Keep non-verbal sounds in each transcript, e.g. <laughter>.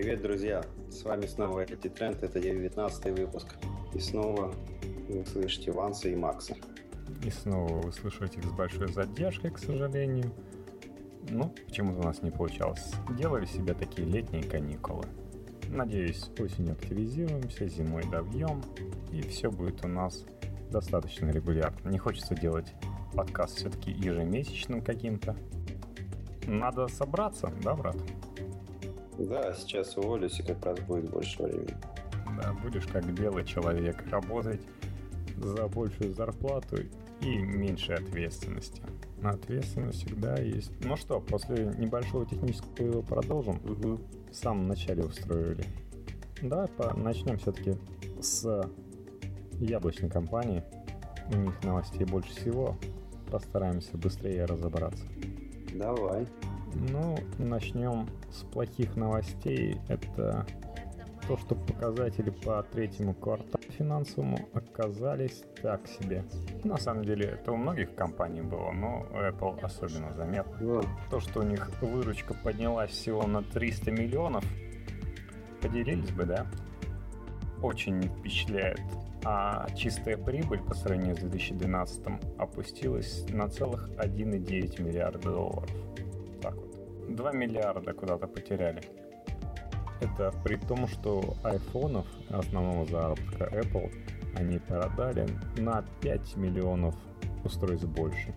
Привет, друзья! С вами снова IT Тренд, это 19 выпуск. И снова вы слышите Ванса и Макса. И снова вы слышите их с большой задержкой, к сожалению. Ну, почему-то у нас не получалось. Делали себе такие летние каникулы. Надеюсь, осенью активизируемся, зимой добьем, и все будет у нас достаточно регулярно. Не хочется делать подкаст все-таки ежемесячным каким-то. Надо собраться, да, брат? Да, сейчас уволюсь, и как раз будет больше времени. Да, будешь как белый человек, работать за большую зарплату и меньше ответственности. Ответственность всегда есть. Ну что, после небольшого технического продолжим. Угу. В самом начале устроили. Давай по начнем все-таки с яблочной компании. У них новостей больше всего. Постараемся быстрее разобраться. Давай. Ну, начнем с плохих новостей. Это то, что показатели по третьему кварталу финансовому оказались так себе. На самом деле это у многих компаний было, но Apple особенно заметно. То, что у них выручка поднялась всего на 300 миллионов, поделились бы, да? Очень впечатляет. А чистая прибыль по сравнению с 2012 опустилась на целых 1,9 миллиарда долларов. Так вот. 2 миллиарда куда-то потеряли. Это при том, что айфонов основного заработка Apple они продали на 5 миллионов устройств больше.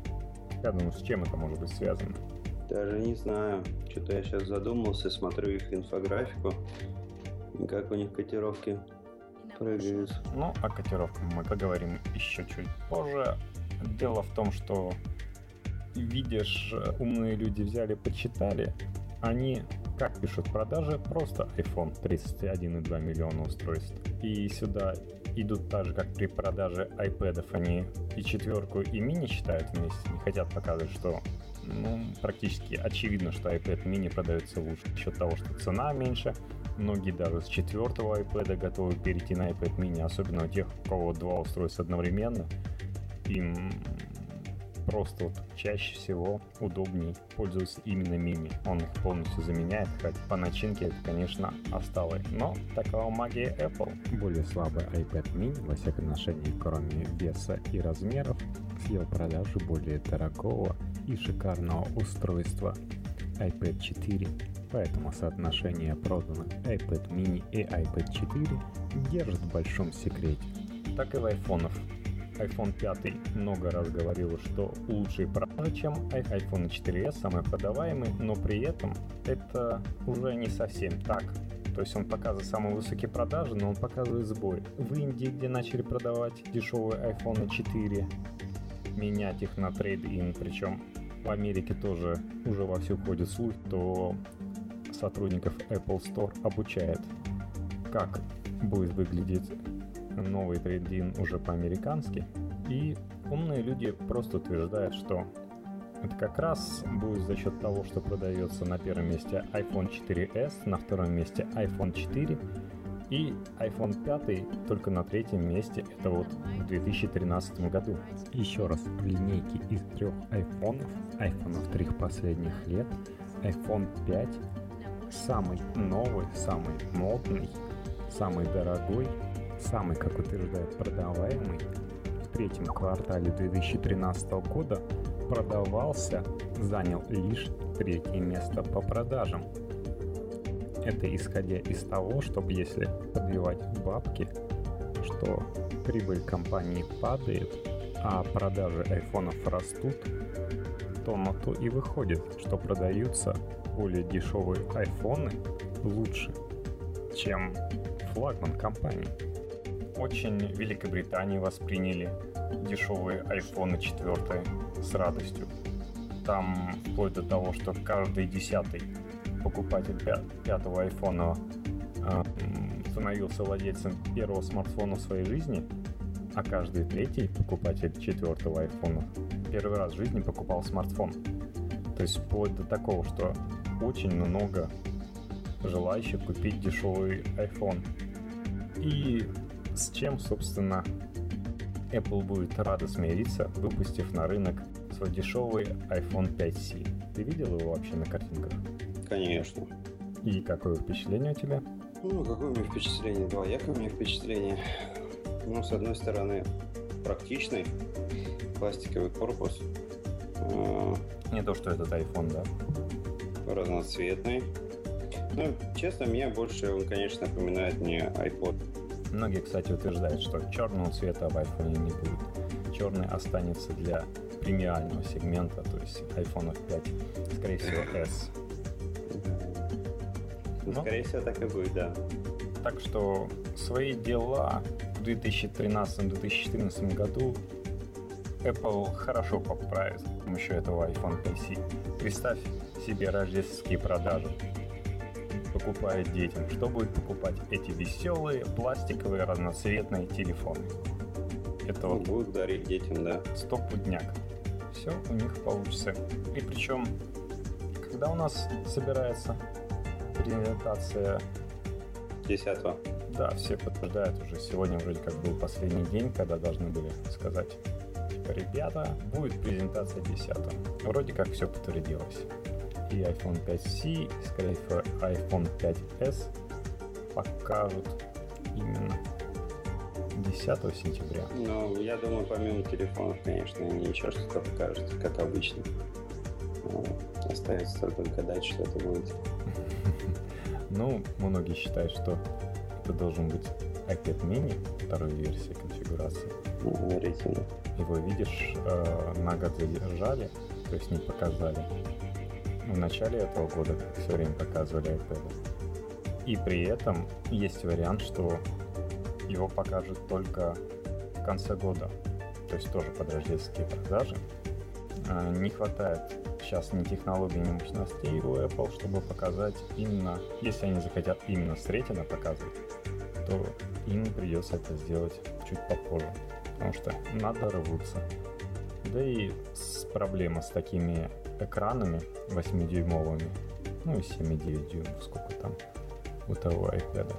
Я думаю, с чем это может быть связано? Даже не знаю. Что-то я сейчас задумался, смотрю их инфографику, и как у них котировки прыгают. Ну, о котировках мы поговорим еще чуть позже. Дело в том, что видишь, умные люди взяли, почитали, они как пишут продажи? Просто iPhone 31,2 миллиона устройств. И сюда идут так же, как при продаже iPad, они и четверку, и мини считают вместе, не хотят показывать, что ну, практически очевидно, что iPad mini продается лучше за счет того, что цена меньше. Многие даже с четвертого iPad готовы перейти на iPad mini, особенно у тех, у кого два устройства одновременно. Им просто вот чаще всего удобнее пользоваться именно мини. Он их полностью заменяет, хоть по начинке это, конечно, осталось. Но такова магия Apple. Более слабый iPad mini, во всяком отношении, кроме веса и размеров, съел продажу более дорогого и шикарного устройства iPad 4. Поэтому соотношение проданных iPad mini и iPad 4 держит в большом секрете. Так и в айфонах iPhone 5 много раз говорил, что лучшие продажи, чем iPhone 4s, самый продаваемый, но при этом это уже не совсем так. То есть он показывает самые высокие продажи, но он показывает сбой. В Индии, где начали продавать дешевые iPhone 4, менять их на трейд-ин, причем в Америке тоже уже вовсю ходит слух, то сотрудников Apple Store обучает, как будет выглядеть новый трейдин уже по-американски. И умные люди просто утверждают, что это как раз будет за счет того, что продается на первом месте iPhone 4s, на втором месте iPhone 4 и iPhone 5 только на третьем месте, это вот в 2013 году. Еще раз, в линейке из трех айфонов, айфонов трех последних лет, iPhone 5 самый новый, самый модный, самый дорогой самый, как утверждает продаваемый, в третьем квартале 2013 года продавался, занял лишь третье место по продажам. Это исходя из того, чтобы если подбивать бабки, что прибыль компании падает, а продажи айфонов растут, то на то и выходит, что продаются более дешевые айфоны лучше, чем флагман компании очень в Великобритании восприняли дешевые iPhone 4 с радостью. Там вплоть до того, что каждый десятый покупатель пятого айфона э, становился владельцем первого смартфона в своей жизни, а каждый третий покупатель четвертого айфона первый раз в жизни покупал смартфон. То есть вплоть до такого, что очень много желающих купить дешевый iPhone. И с чем, собственно, Apple будет рада смириться, выпустив на рынок свой дешевый iPhone 5C. Ты видел его вообще на картинках? Конечно. И какое впечатление у тебя? Ну, какое у меня впечатление? Двоякое у меня впечатление. Ну, с одной стороны, практичный пластиковый корпус. А, Не то, что этот iPhone, да? Разноцветный. Ну, честно, мне больше он, конечно, напоминает мне iPod. Многие, кстати, утверждают, что черного цвета в iPhone не будет. Черный останется для премиального сегмента, то есть iPhone 5, скорее всего, <laughs> S. Ну, скорее всего, так и будет, да. Так что свои дела в 2013-2014 году Apple хорошо поправит с помощью этого iPhone 5C. Представь себе рождественские продажи. Покупает детям. Что будет покупать эти веселые, пластиковые, разноцветные телефоны? Это вот будут дарить детям, да. Стопудняк. Все у них получится. И причем, когда у нас собирается презентация 10 Да, все подтверждают уже. Сегодня вроде как был последний день, когда должны были сказать, типа, ребята, будет презентация 10 Вроде как все подтвердилось. И iPhone 5C, и, скорее всего, iPhone 5s покажут именно 10 сентября. Ну, я думаю, помимо телефонов, конечно, ничего что-то покажут, как обычно. Ну, остается только гадать, что это будет. <laughs> Ну, многие считают, что это должен быть iPad mini второй версии конфигурации. Его, видишь, э, на год задержали, то есть не показали. В начале этого года, все время показывали iPad. И при этом есть вариант, что его покажут только в конце года. То есть тоже под рождественские продажи. Э, не хватает сейчас ни технологий, ни мощностей у Apple, чтобы показать именно, если они захотят именно с ретина показывать, то им придется это сделать чуть попозже, потому что надо рваться. Да и проблема с такими экранами 8-дюймовыми, ну и 7,9 дюймов, сколько там у того iPad.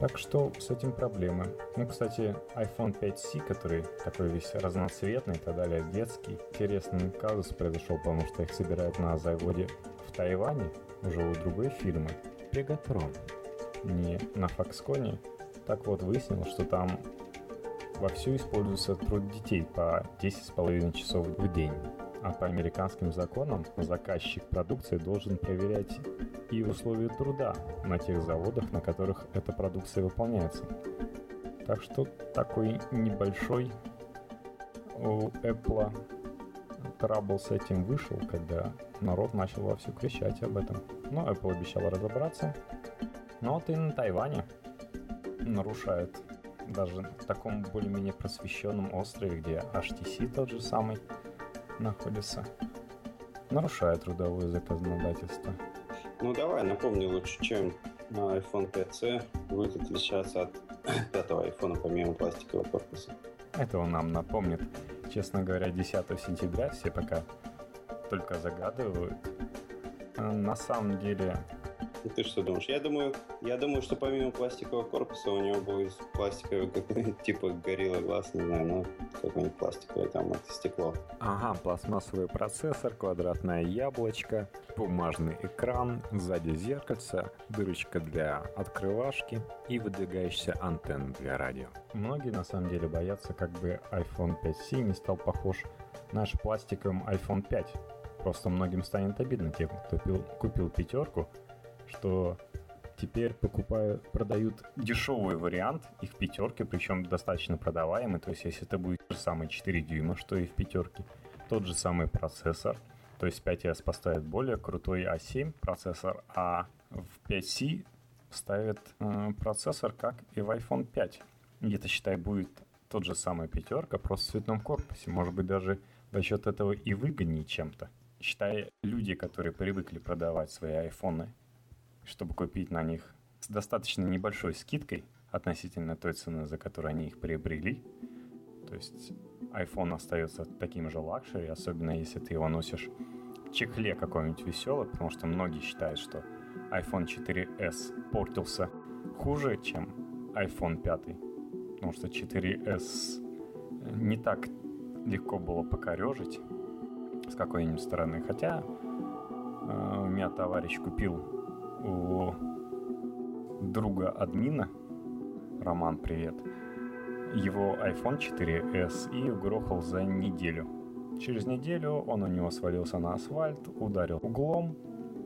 Так что с этим проблемы. Ну, кстати, iPhone 5C, который такой весь разноцветный и так далее, детский. Интересный казус произошел, потому что их собирают на заводе в Тайване, уже у другой фирмы, Pegatron, не на Foxconn. Так вот, выяснилось, что там вовсю используется труд детей по 10,5 часов в день. А по американским законам заказчик продукции должен проверять и условия труда на тех заводах, на которых эта продукция выполняется. Так что такой небольшой у Apple трабл с этим вышел, когда народ начал вовсю кричать об этом. Но Apple обещала разобраться. Но вот и на Тайване нарушает даже в таком более-менее просвещенном острове, где HTC тот же самый, находится, нарушает трудовое законодательство. Ну давай, напомни лучше, чем iPhone 5C будет отличаться от <clears throat> пятого iPhone помимо пластикового корпуса. Это он нам напомнит. Честно говоря, 10 сентября все пока только загадывают. А на самом деле ты что думаешь? Я думаю, я думаю, что помимо пластикового корпуса у него будет пластиковый какой-нибудь <laughs> типа горилла глаз, не знаю, ну какой-нибудь пластиковый там это стекло. Ага, пластмассовый процессор, квадратное яблочко, бумажный экран, сзади зеркальце, дырочка для открывашки и выдвигающаяся антенна для радио. Многие на самом деле боятся, как бы iPhone 5C не стал похож на наш пластиковый iPhone 5. Просто многим станет обидно тем, кто купил пятерку, что теперь покупают, продают дешевый вариант их пятерки, причем достаточно продаваемый. То есть, если это будет тот же самый 4 дюйма, что и в пятерке, тот же самый процессор, то есть 5s поставит более крутой A7 процессор, а в 5C ставит э, процессор, как и в iPhone 5. И это, считай, будет тот же самый пятерка, просто в цветном корпусе. Может быть, даже за счет этого и выгоднее чем-то. Считай, люди, которые привыкли продавать свои айфоны чтобы купить на них с достаточно небольшой скидкой относительно той цены, за которую они их приобрели. То есть iPhone остается таким же luxury, особенно если ты его носишь в чехле какой-нибудь веселый, потому что многие считают, что iPhone 4s портился хуже, чем iPhone 5, потому что 4s не так легко было покорежить с какой-нибудь стороны. Хотя э, у меня товарищ купил у друга админа, Роман, привет, его iPhone 4s и угрохал за неделю. Через неделю он у него свалился на асфальт, ударил углом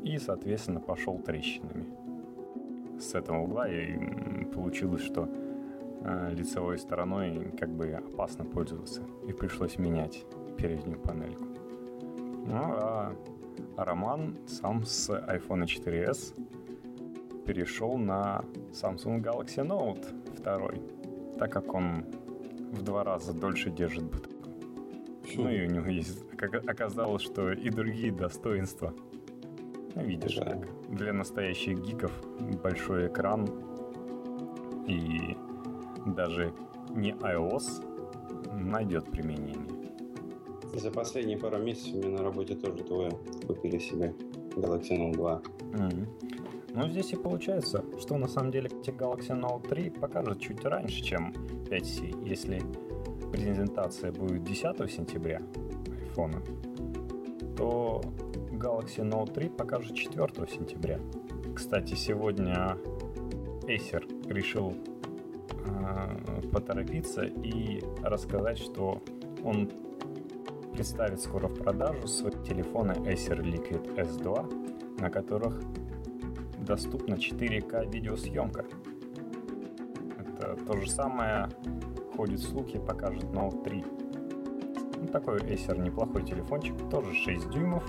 и, соответственно, пошел трещинами. С этого угла и получилось, что э, лицевой стороной как бы опасно пользоваться, и пришлось менять переднюю панельку. Ну а Роман сам с iPhone 4s перешел на Samsung Galaxy Note 2, так как он в два раза дольше держит батарейку. Ну и у него есть, как оказалось, что и другие достоинства. Ну, видишь, да. как для настоящих гиков большой экран и даже не iOS найдет применение. За последние пару месяцев мне на работе тоже двое купили себе Galaxy Note 2. Mm-hmm. Ну, здесь и получается, что на самом деле Galaxy Note 3 покажет чуть раньше, чем 5C. Если презентация будет 10 сентября iPhone, то Galaxy Note 3 покажет 4 сентября. Кстати, сегодня Acer решил э, поторопиться и рассказать, что он представит скоро в продажу свои телефоны Acer Liquid S2, на которых доступна 4К видеосъемка. Это то же самое ходит слухи, покажет Note 3. Ну, такой Acer неплохой телефончик, тоже 6 дюймов,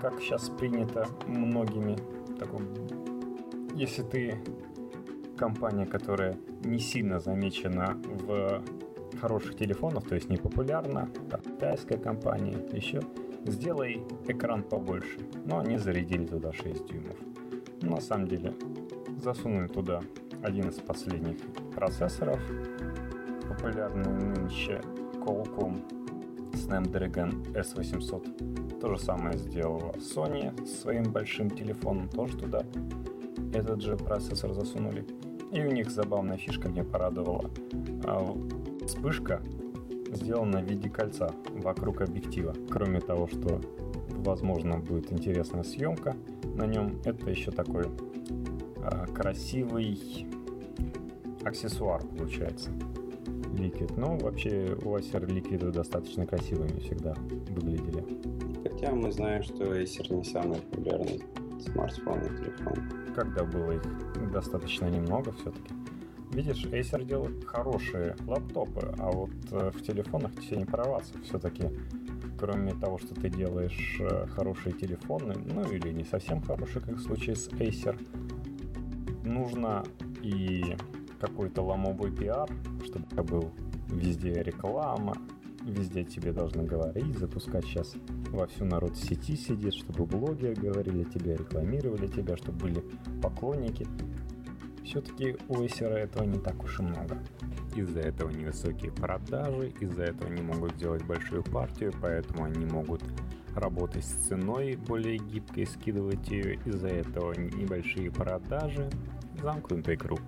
как сейчас принято многими. Такой, если ты компания, которая не сильно замечена в хороших телефонах, то есть не популярна, как китайская компания, еще сделай экран побольше. Но они зарядили туда 6 дюймов. На самом деле засунули туда один из последних процессоров, популярный нынче Qualcomm Snapdragon S800. То же самое сделала Sony с своим большим телефоном, тоже туда этот же процессор засунули. И у них забавная фишка меня порадовала. Вспышка сделана в виде кольца вокруг объектива. Кроме того, что возможно будет интересная съемка на нем, это еще такой э, красивый аксессуар получается. Liquid. Ну, вообще, у Acer Liquid достаточно красивыми всегда выглядели. Хотя мы знаем, что Acer не самый популярный смартфон и телефон. Когда было их достаточно немного все-таки. Видишь, Acer делает хорошие лаптопы, а вот э, в телефонах тебе не прорваться. Все-таки, кроме того, что ты делаешь э, хорошие телефоны, ну или не совсем хорошие, как в случае с Acer, нужно и какой-то ломовой пиар, чтобы был везде реклама, везде тебе должны говорить, запускать сейчас во всю народ сети сидит, чтобы блогеры говорили тебе, рекламировали тебя, чтобы были поклонники. Все-таки у Acer этого не так уж и много. Из-за этого невысокие продажи, из-за этого не могут сделать большую партию, поэтому они могут работать с ценой более гибкой, скидывать ее, из-за этого небольшие продажи, замкнутый круг.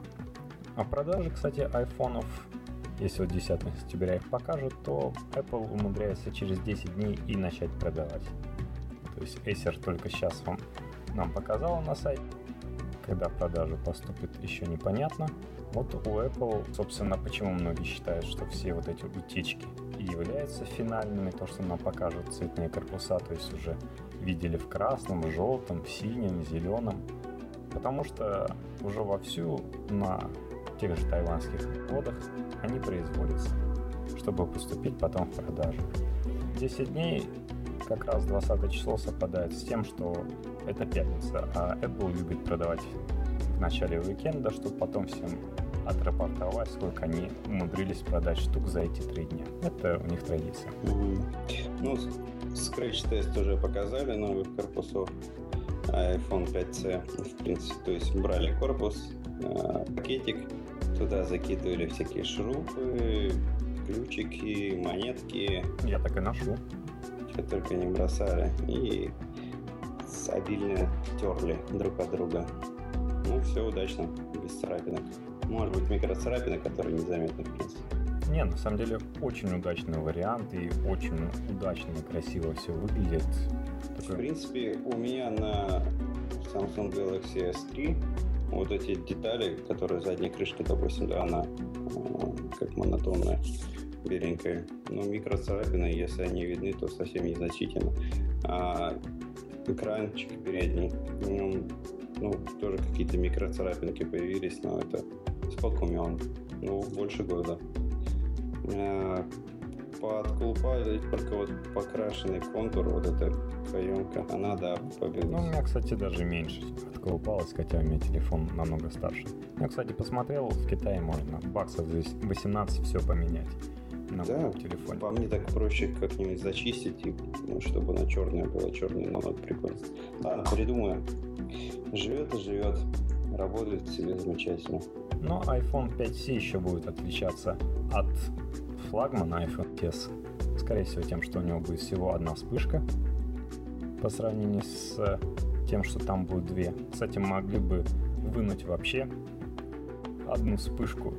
А продажи, кстати, айфонов, если вот 10 сентября их покажут, то Apple умудряется через 10 дней и начать продавать. То есть Acer только сейчас вам нам показала на сайте, когда продажи поступят, еще непонятно. Вот у Apple, собственно, почему многие считают, что все вот эти утечки и являются финальными, то, что нам покажут цветные корпуса, то есть уже видели в красном, желтом, в синем, зеленом, потому что уже вовсю на тех же тайванских водах они производятся, чтобы поступить потом в продажу. 10 дней как раз 20 число совпадает с тем, что это пятница, а Apple любит продавать в начале уикенда, чтобы потом всем отрапортовать, сколько они умудрились продать штук за эти три дня. Это у них традиция. Mm-hmm. Ну, скретч-тест уже показали новых корпусов iPhone 5C. В принципе, то есть брали корпус, э, пакетик, Туда закидывали всякие шурупы, ключики, монетки. Я так и ношу. Что только не бросали. И обильно терли друг от друга. Ну, все удачно, без царапинок. Может быть, микроцарапины, которые незаметны, в принципе. Не, на самом деле, очень удачный вариант и очень удачно и красиво все выглядит. Такой... В принципе, у меня на Samsung Galaxy S3 вот эти детали, которые задней крышки, допустим, да, она э, как монотонная, беленькая. Но ну, микроцарапины, если они видны, то совсем незначительно. А экранчик передний, ну, ну тоже какие-то микроцарапинки появились, но это сколько у него? Ну, больше года. А, подколупали только вот покрашенный контур, вот эта каемка, она, да, побилась. Ну, у меня, кстати, даже меньше отколупалась, хотя у меня телефон намного старше. Я, кстати, посмотрел, в Китае можно баксов за 18 все поменять на да, телефоне. По мне так проще как-нибудь зачистить, и, ну, чтобы она черная была, черная намного прикольно. Ладно, придумаю. Живет и живет. Работает себе замечательно. Но iPhone 5C еще будет отличаться от флагмана iPhone XS. Скорее всего тем, что у него будет всего одна вспышка по сравнению с тем, что там будет две. Кстати, могли бы вынуть вообще одну вспышку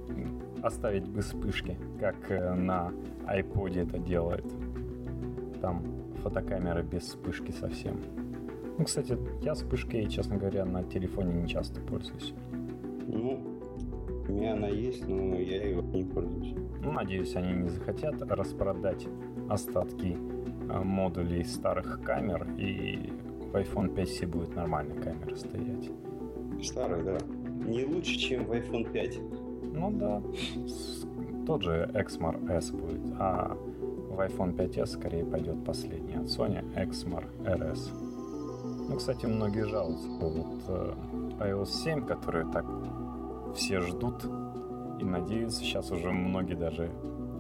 оставить без вспышки, как э, на iPod это делает. Там фотокамера без вспышки совсем. Ну, кстати, я вспышкой, честно говоря, на телефоне не часто пользуюсь. Ну, у меня она есть, но я ее не пользуюсь. Ну, надеюсь, они не захотят распродать остатки э, модулей старых камер, и в iPhone 5C будет нормальная камера стоять. Старый, да. Не лучше, чем в iPhone 5. Ну да, тот же XMAR S будет, а в iPhone 5s скорее пойдет последний от Sony XMAR RS. Ну, кстати, многие жалуются по вот э, iOS 7, который так все ждут и надеются. Сейчас уже многие даже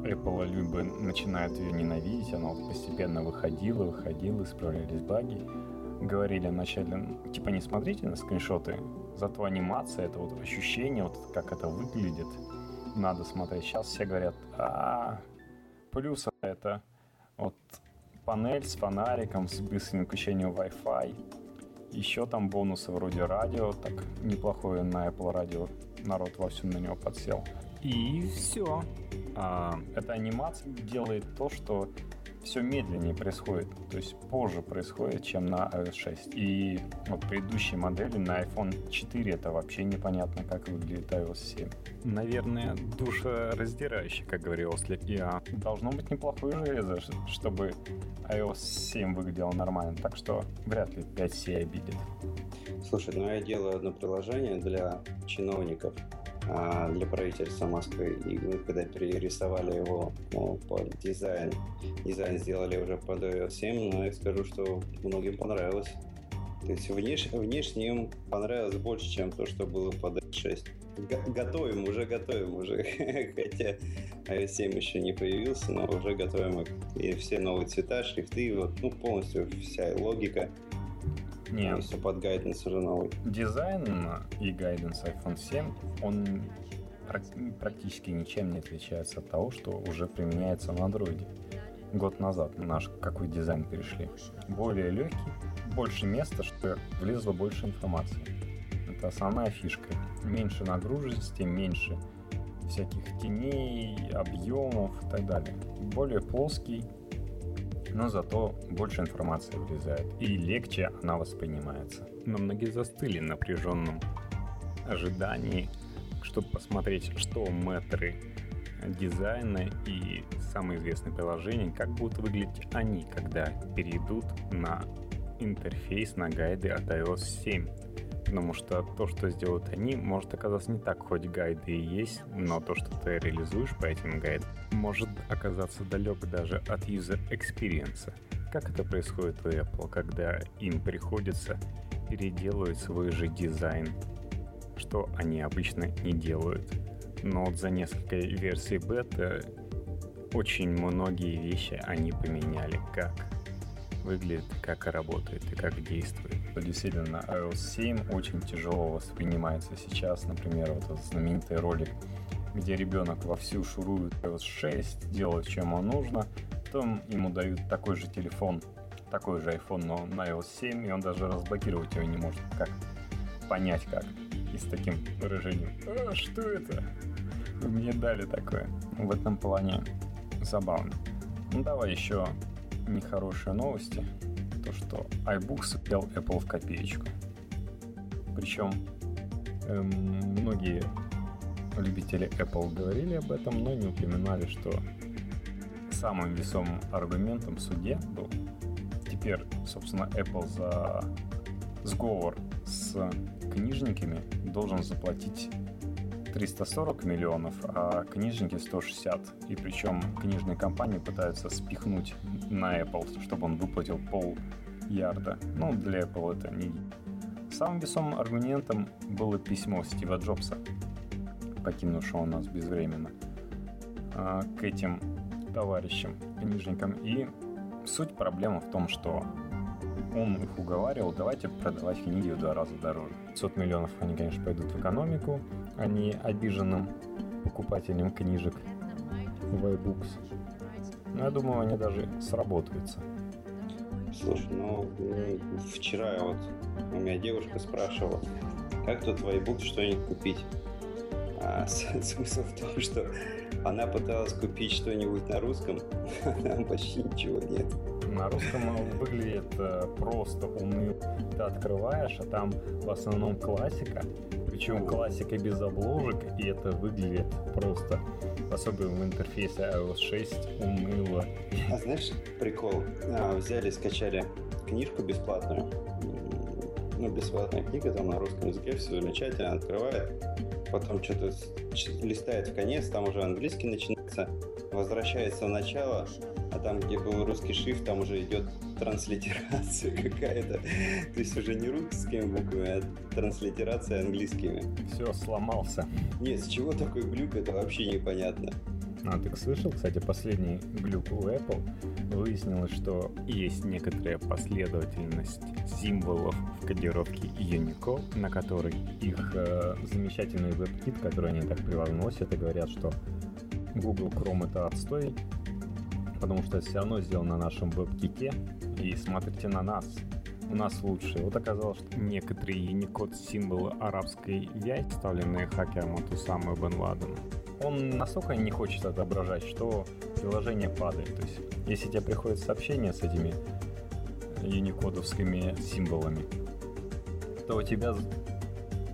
Apple любы начинают ее ненавидеть. Она вот постепенно выходила, выходила, исправлялись баги. Говорили вначале, типа, не смотрите на скриншоты Зато анимация, это вот ощущение, вот как это выглядит, надо смотреть. Сейчас все говорят, а плюс это вот панель с фонариком, с быстрым включением Wi-Fi. Еще там бонусы вроде радио, так неплохое на Apple радио, народ вовсю на него подсел. И все. А, эта анимация делает то, что все медленнее происходит, то есть позже происходит, чем на iOS 6. И вот предыдущие модели на iPhone 4 это вообще непонятно, как выглядит iOS 7. Наверное, душераздирающе, как говорил я. Должно быть неплохое железо, чтобы iOS 7 выглядел нормально, так что вряд ли 5C обидит. Слушай, ну я делаю одно приложение для чиновников, а, для правительства Москвы. И мы когда перерисовали его ну, под дизайн, дизайн сделали уже под iOS 7, но я скажу, что многим понравилось. То есть внеш, внешне понравилось больше, чем то, что было под iOS 6. Готовим, уже готовим, уже. <laughs> Хотя iOS 7 еще не появился, но уже готовим И все новые цвета, шрифты, вот, ну, полностью вся логика нет. Если под гайденс уже новый. Дизайн и гайденс iPhone 7, он практически ничем не отличается от того, что уже применяется на Android. Год назад наш какой дизайн перешли. Более легкий, больше места, что влезло больше информации. Это основная фишка. Меньше нагруженности, меньше всяких теней, объемов и так далее. Более плоский, но зато больше информации влезает и легче она воспринимается. Но многие застыли в напряженном ожидании, чтобы посмотреть, что метры дизайна и самые известные приложения, как будут выглядеть они, когда перейдут на интерфейс на гайды от iOS 7 потому что то, что сделают они, может оказаться не так, хоть гайды и есть, но то, что ты реализуешь по этим гайдам, может оказаться далек даже от experience. Как это происходит у Apple, когда им приходится переделывать свой же дизайн, что они обычно не делают. Но вот за несколько версий бета очень многие вещи они поменяли. Как? Выглядит, как работает и как действует. Действительно, iOS 7 очень тяжело воспринимается сейчас. Например, вот этот знаменитый ролик, где ребенок вовсю шурует iOS 6, делает, чем ему нужно, потом ему дают такой же телефон, такой же iPhone, но на iOS 7, и он даже разблокировать его не может. Как понять как? И с таким выражением «А, что это?» Вы мне дали такое. В этом плане забавно. Ну давай еще нехорошие новости. То, что iBooks съел Apple в копеечку. Причем эм, многие любители Apple говорили об этом, но не упоминали, что самым весомым аргументом в суде был теперь, собственно, Apple за сговор с книжниками должен заплатить 340 миллионов, а книжники 160. И причем книжные компании пытаются спихнуть на Apple, чтобы он выплатил пол ярда. Ну, для Apple это не... Самым весомым аргументом было письмо Стива Джобса, покинувшего нас безвременно, а, к этим товарищам, книжникам. И суть проблемы в том, что он их уговаривал, давайте продавать книги в два раза дороже. 500 миллионов они, конечно, пойдут в экономику, а не обиженным покупателям книжек в iBooks. Но я думаю, они даже сработаются. Слушай, ну вчера вот у меня девушка спрашивала, как тут в iBooks что-нибудь купить? А <laughs> смысл в том, что она пыталась купить что-нибудь на русском, <laughs> а там почти ничего нет. На русском выглядит э, просто уныло. Ты открываешь, а там в основном классика, причем классика без обложек, и это выглядит просто, особенно в интерфейсе iOS 6, уныло. А знаешь, прикол? А, взяли, скачали книжку бесплатную, ну, бесплатная книга, там на русском языке, все замечательно, открывает, потом что-то листает в конец, там уже английский начинается, возвращается в начало, а там, где был русский шрифт, там уже идет транслитерация <laughs> какая-то. То есть уже не русскими буквами, а транслитерация английскими. Все, сломался. Нет, с чего такой глюк, это вообще непонятно. А ты слышал, кстати, последний глюк у Apple? Выяснилось, что есть некоторая последовательность символов в кодировке Unicode, на которой их э, замечательный WebKit, который они так превозносят и говорят, что Google Chrome это отстой, потому что все равно сделано на нашем WebKit, и смотрите на нас, у нас лучше. Вот оказалось, что некоторые Unicode символы арабской яйца, вставленные хакером от Усамы Бен Ладена, он настолько не хочет отображать, что приложение падает. То есть, если тебе приходит сообщение с этими юникодовскими символами, то у тебя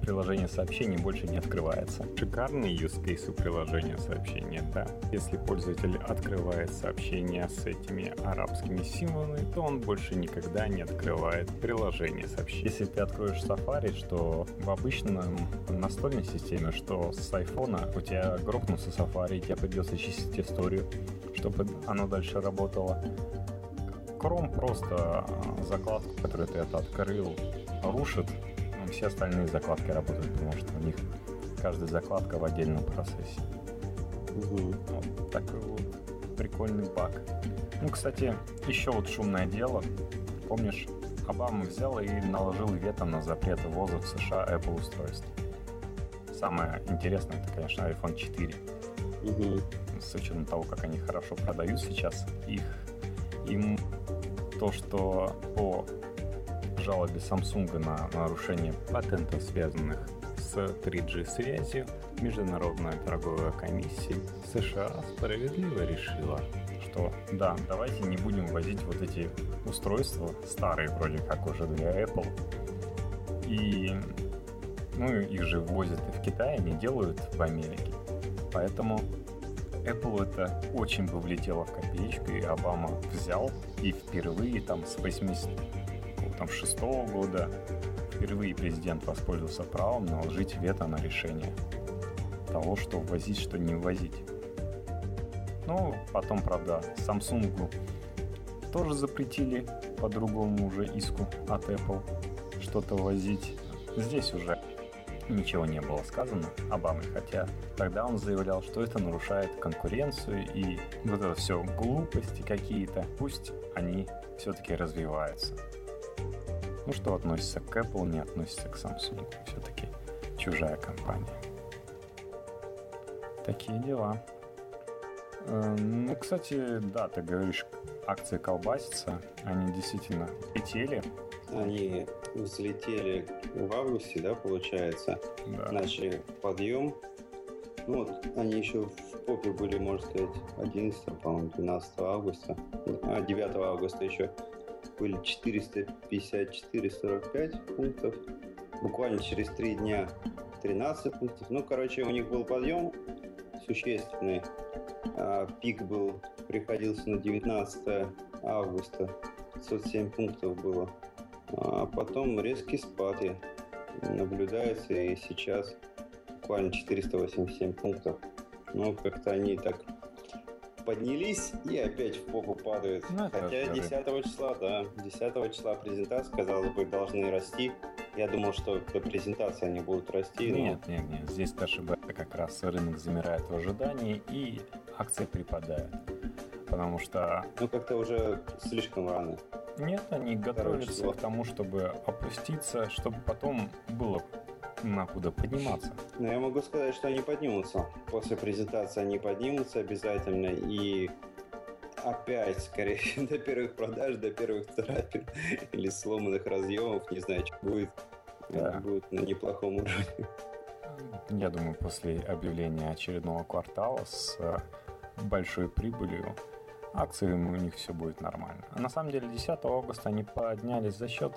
приложение сообщений больше не открывается. Шикарный use case у приложения сообщения, да. Если пользователь открывает сообщение с этими арабскими символами, то он больше никогда не открывает приложение сообщений. Если ты откроешь Safari, что в обычном настольной системе, что с айфона у тебя грохнулся Safari, тебе придется чистить историю, чтобы оно дальше работало. Chrome просто а, закладку, которую ты это открыл, рушит все остальные закладки работают, потому что у них каждая закладка в отдельном процессе. Угу. Вот такой вот прикольный баг. Ну, кстати, еще вот шумное дело. Помнишь, Обама взял и наложил вето на запрет ввоза в США Apple устройств. Самое интересное, это, конечно, iPhone 4. Угу. С учетом того, как они хорошо продают сейчас, их им то, что по жалобе Samsung на нарушение патентов, связанных с 3G-связью, Международная торговая комиссия США справедливо решила, что да, давайте не будем возить вот эти устройства, старые вроде как уже для Apple, и ну, их же возят и в Китае, не делают в Америке. Поэтому Apple это очень бы влетело в копеечку, и Обама взял и впервые там с 80 там, шестого года впервые президент воспользовался правом наложить вето на решение того, что ввозить, что не ввозить. Ну, потом, правда, Samsung тоже запретили по другому уже иску от Apple что-то возить. Здесь уже ничего не было сказано Обамой, хотя тогда он заявлял, что это нарушает конкуренцию и вот это все глупости какие-то, пусть они все-таки развиваются. Ну, что относится к Apple, не относится к Samsung. Все-таки чужая компания. Такие дела. Эм, ну, кстати, да, ты говоришь, акции колбасятся. Они действительно летели. Они взлетели в августе, да, получается. Да. Начали подъем. Ну вот, они еще в попе были, можно сказать, 11, по-моему, 12 августа. А 9 августа еще были 454-45 пунктов. буквально через три дня 13 пунктов. Ну, короче, у них был подъем существенный. А, пик был, приходился на 19 августа. 507 пунктов было. А потом резкий спад наблюдается, и сейчас буквально 487 пунктов. Ну, как-то они так поднялись и опять в попу падают. Ну, Хотя 10 числа, да, 10 числа презентация, казалось бы, должны расти. Я думал, что до презентации они будут расти. Нет, но... нет, нет. Здесь ты ошибаешься. Как раз рынок замирает в ожидании и акции припадают. Потому что... Ну, как-то уже слишком рано. Нет, они готовятся к тому, чтобы опуститься, чтобы потом было на куда подниматься. Но я могу сказать, что они поднимутся. После презентации они поднимутся обязательно. И опять, скорее, <laughs> до первых продаж, до первых царапин <laughs> или сломанных разъемов, не знаю, что будет. Да. Будет на неплохом уровне. Я думаю, после объявления очередного квартала с э, большой прибылью акциями у них все будет нормально. А на самом деле 10 августа они поднялись за счет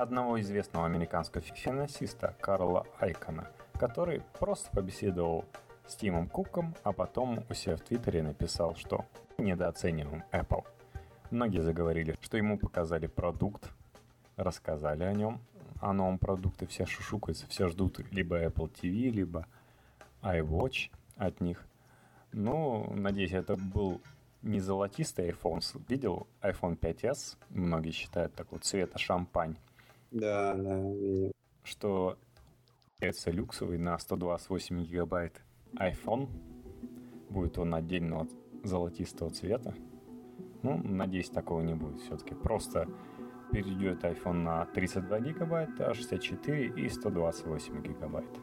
одного известного американского финансиста Карла Айкона, который просто побеседовал с Тимом Куком, а потом у себя в Твиттере написал, что недооцениваем Apple. Многие заговорили, что ему показали продукт, рассказали о нем, о новом продукте, все шушукаются, все ждут либо Apple TV, либо iWatch от них. Ну, надеюсь, это был не золотистый iPhone. Видел iPhone 5s? Многие считают такого цвета шампань. Да, да, видел. Что это люксовый на 128 гигабайт iPhone. Будет он отдельного золотистого цвета. Ну, надеюсь, такого не будет все-таки. Просто перейдет iPhone на 32 гигабайта, 64 и 128 гигабайт.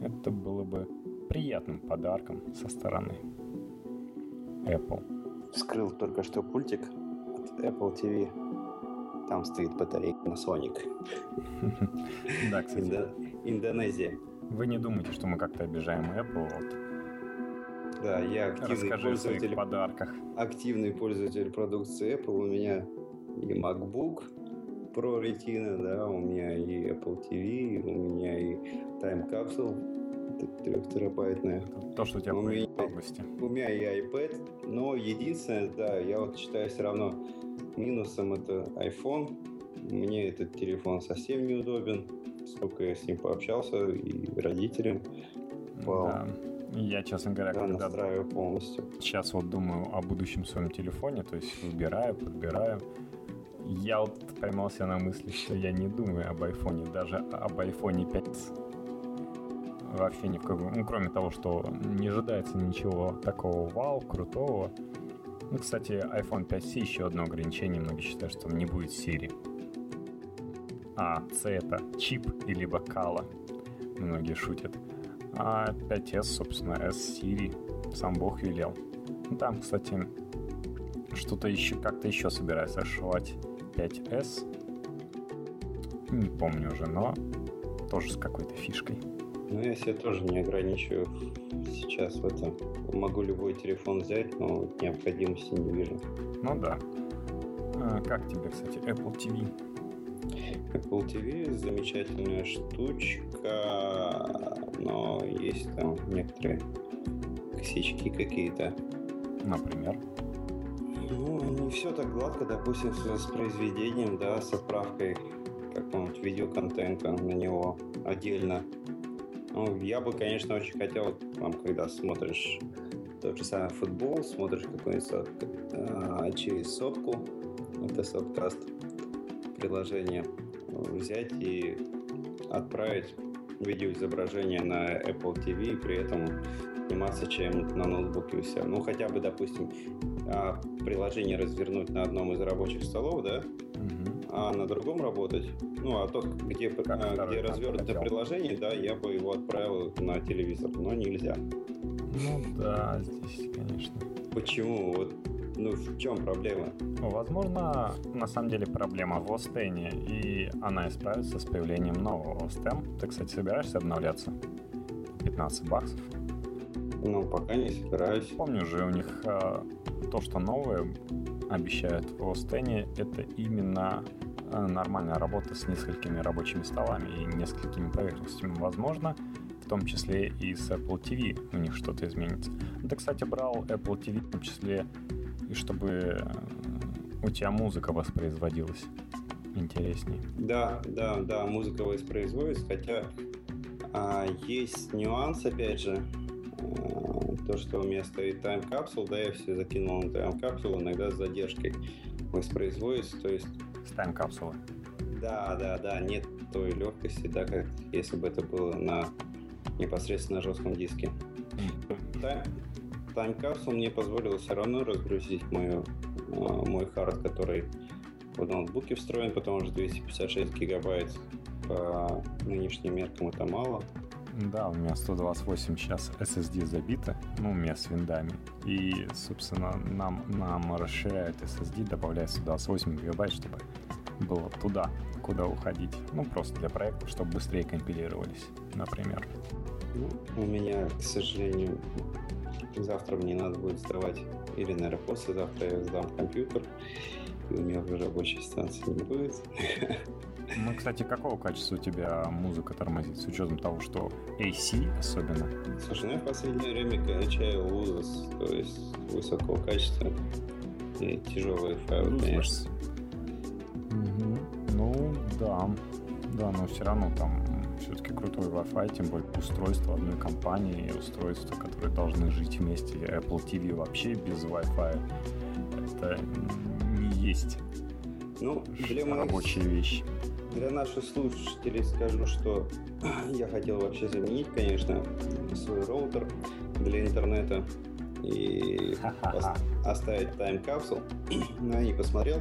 Это было бы приятным подарком со стороны Apple. Вскрыл только что пультик от Apple TV. Там стоит батарейка на Sonic. <laughs> Да, кстати. Индонезия. Вы не думайте, что мы как-то обижаем Apple. Вот. Да, я активный Расскажи пользователь, подарках. активный пользователь продукции Apple. У меня и MacBook Pro Retina, да, у меня и Apple TV, у меня и Time Capsule трехтерабайтная. То, что у тебя у меня, в августе. У меня и iPad, но единственное, да, я вот считаю все равно минусом это iPhone. Мне этот телефон совсем неудобен. Сколько я с ним пообщался и родителям. Да. Я, честно говоря, да, когда настраиваю полностью. Сейчас вот думаю о будущем своем телефоне, то есть выбираю, подбираю. Я вот поймался на мысли, что я не думаю об айфоне, даже об айфоне 5 вообще ни в каком. Ну, кроме того, что не ожидается ничего такого вау, крутого. Ну, кстати, iPhone 5C еще одно ограничение. Многие считают, что не будет Siri. А, C это чип или либо кала. Многие шутят. А 5S, собственно, S Siri. Сам Бог велел. Ну, там, кстати, что-то еще, как-то еще собираюсь расшивать 5S. Не помню уже, но тоже с какой-то фишкой. Ну, я себе тоже не ограничиваю сейчас в этом. Могу любой телефон взять, но необходимости не вижу. Ну да. А как тебе, кстати, Apple TV? Apple TV замечательная штучка, но есть там некоторые косячки какие-то. Например? Ну, не все так гладко, допустим, с воспроизведением, да, с отправкой какого-нибудь видеоконтента на него отдельно. Ну, я бы, конечно, очень хотел, там, когда смотришь тот же самый футбол, смотришь какой-нибудь а, через сотку, это соткаст приложение, взять и отправить видеоизображение на Apple TV и при этом сниматься чем на ноутбуке у себя. Ну, хотя бы, допустим, а, приложение развернуть на одном из рабочих столов, да, угу. А на другом работать. Ну, а то, где, а, где развернуто приложение, да, я бы его отправил на телевизор, но нельзя. Ну да, здесь, конечно. Почему? Вот ну, в чем проблема? Ну, возможно, на самом деле проблема в Остене, и она исправится с появлением нового Остен. Ты, кстати, собираешься обновляться? 15 баксов. Ну, пока не собираюсь. Помню же, у них э, то, что новое обещают в Остене, это именно э, нормальная работа с несколькими рабочими столами и несколькими поверхностями возможно, в том числе и с Apple TV у них что-то изменится. Ты, кстати, брал Apple TV в том числе и чтобы э, у тебя музыка воспроизводилась интереснее. Да, да, да, музыка воспроизводится, хотя а, есть нюанс, опять же, то, что у меня стоит Time Capsule, да, я все закинул на тайм-капсулу, иногда с задержкой воспроизводится, то есть... С тайм-капсулы? Да, да, да, нет той легкости, да, как если бы это было на непосредственно на жестком диске. Time, Time Capsule мне позволил все равно разгрузить мою, а, мой хард, который в ноутбуке встроен, потому что 256 гигабайт по нынешним меркам это мало. Да, у меня 128 сейчас SSD забито, ну, у меня с виндами. И, собственно, нам, нам расширяют SSD, добавляют 128 гигабайт, чтобы было туда, куда уходить. Ну, просто для проекта, чтобы быстрее компилировались, например. Ну, у меня, к сожалению, завтра мне надо будет сдавать, или, наверное, послезавтра я сдам компьютер, и у меня уже рабочей станции не будет. <laughs> Ну, кстати, какого качества у тебя музыка тормозит, с учетом того, что AC особенно? Слушай, ну я в последнее время качаю Luzos, то есть высокого качества и тяжелые файлы, Luzos. конечно. Угу. Ну, да. Да, но все равно там все-таки крутой Wi-Fi, тем более устройство одной компании, устройства, которые должны жить вместе. Apple TV вообще без Wi-Fi это не есть ну, для моих... рабочая вещь. Для наших слушателей скажу, что <clears throat> я хотел вообще заменить, конечно, свой роутер для интернета и <laughs> оставить тайм-капсул. <clears throat> Не посмотрел.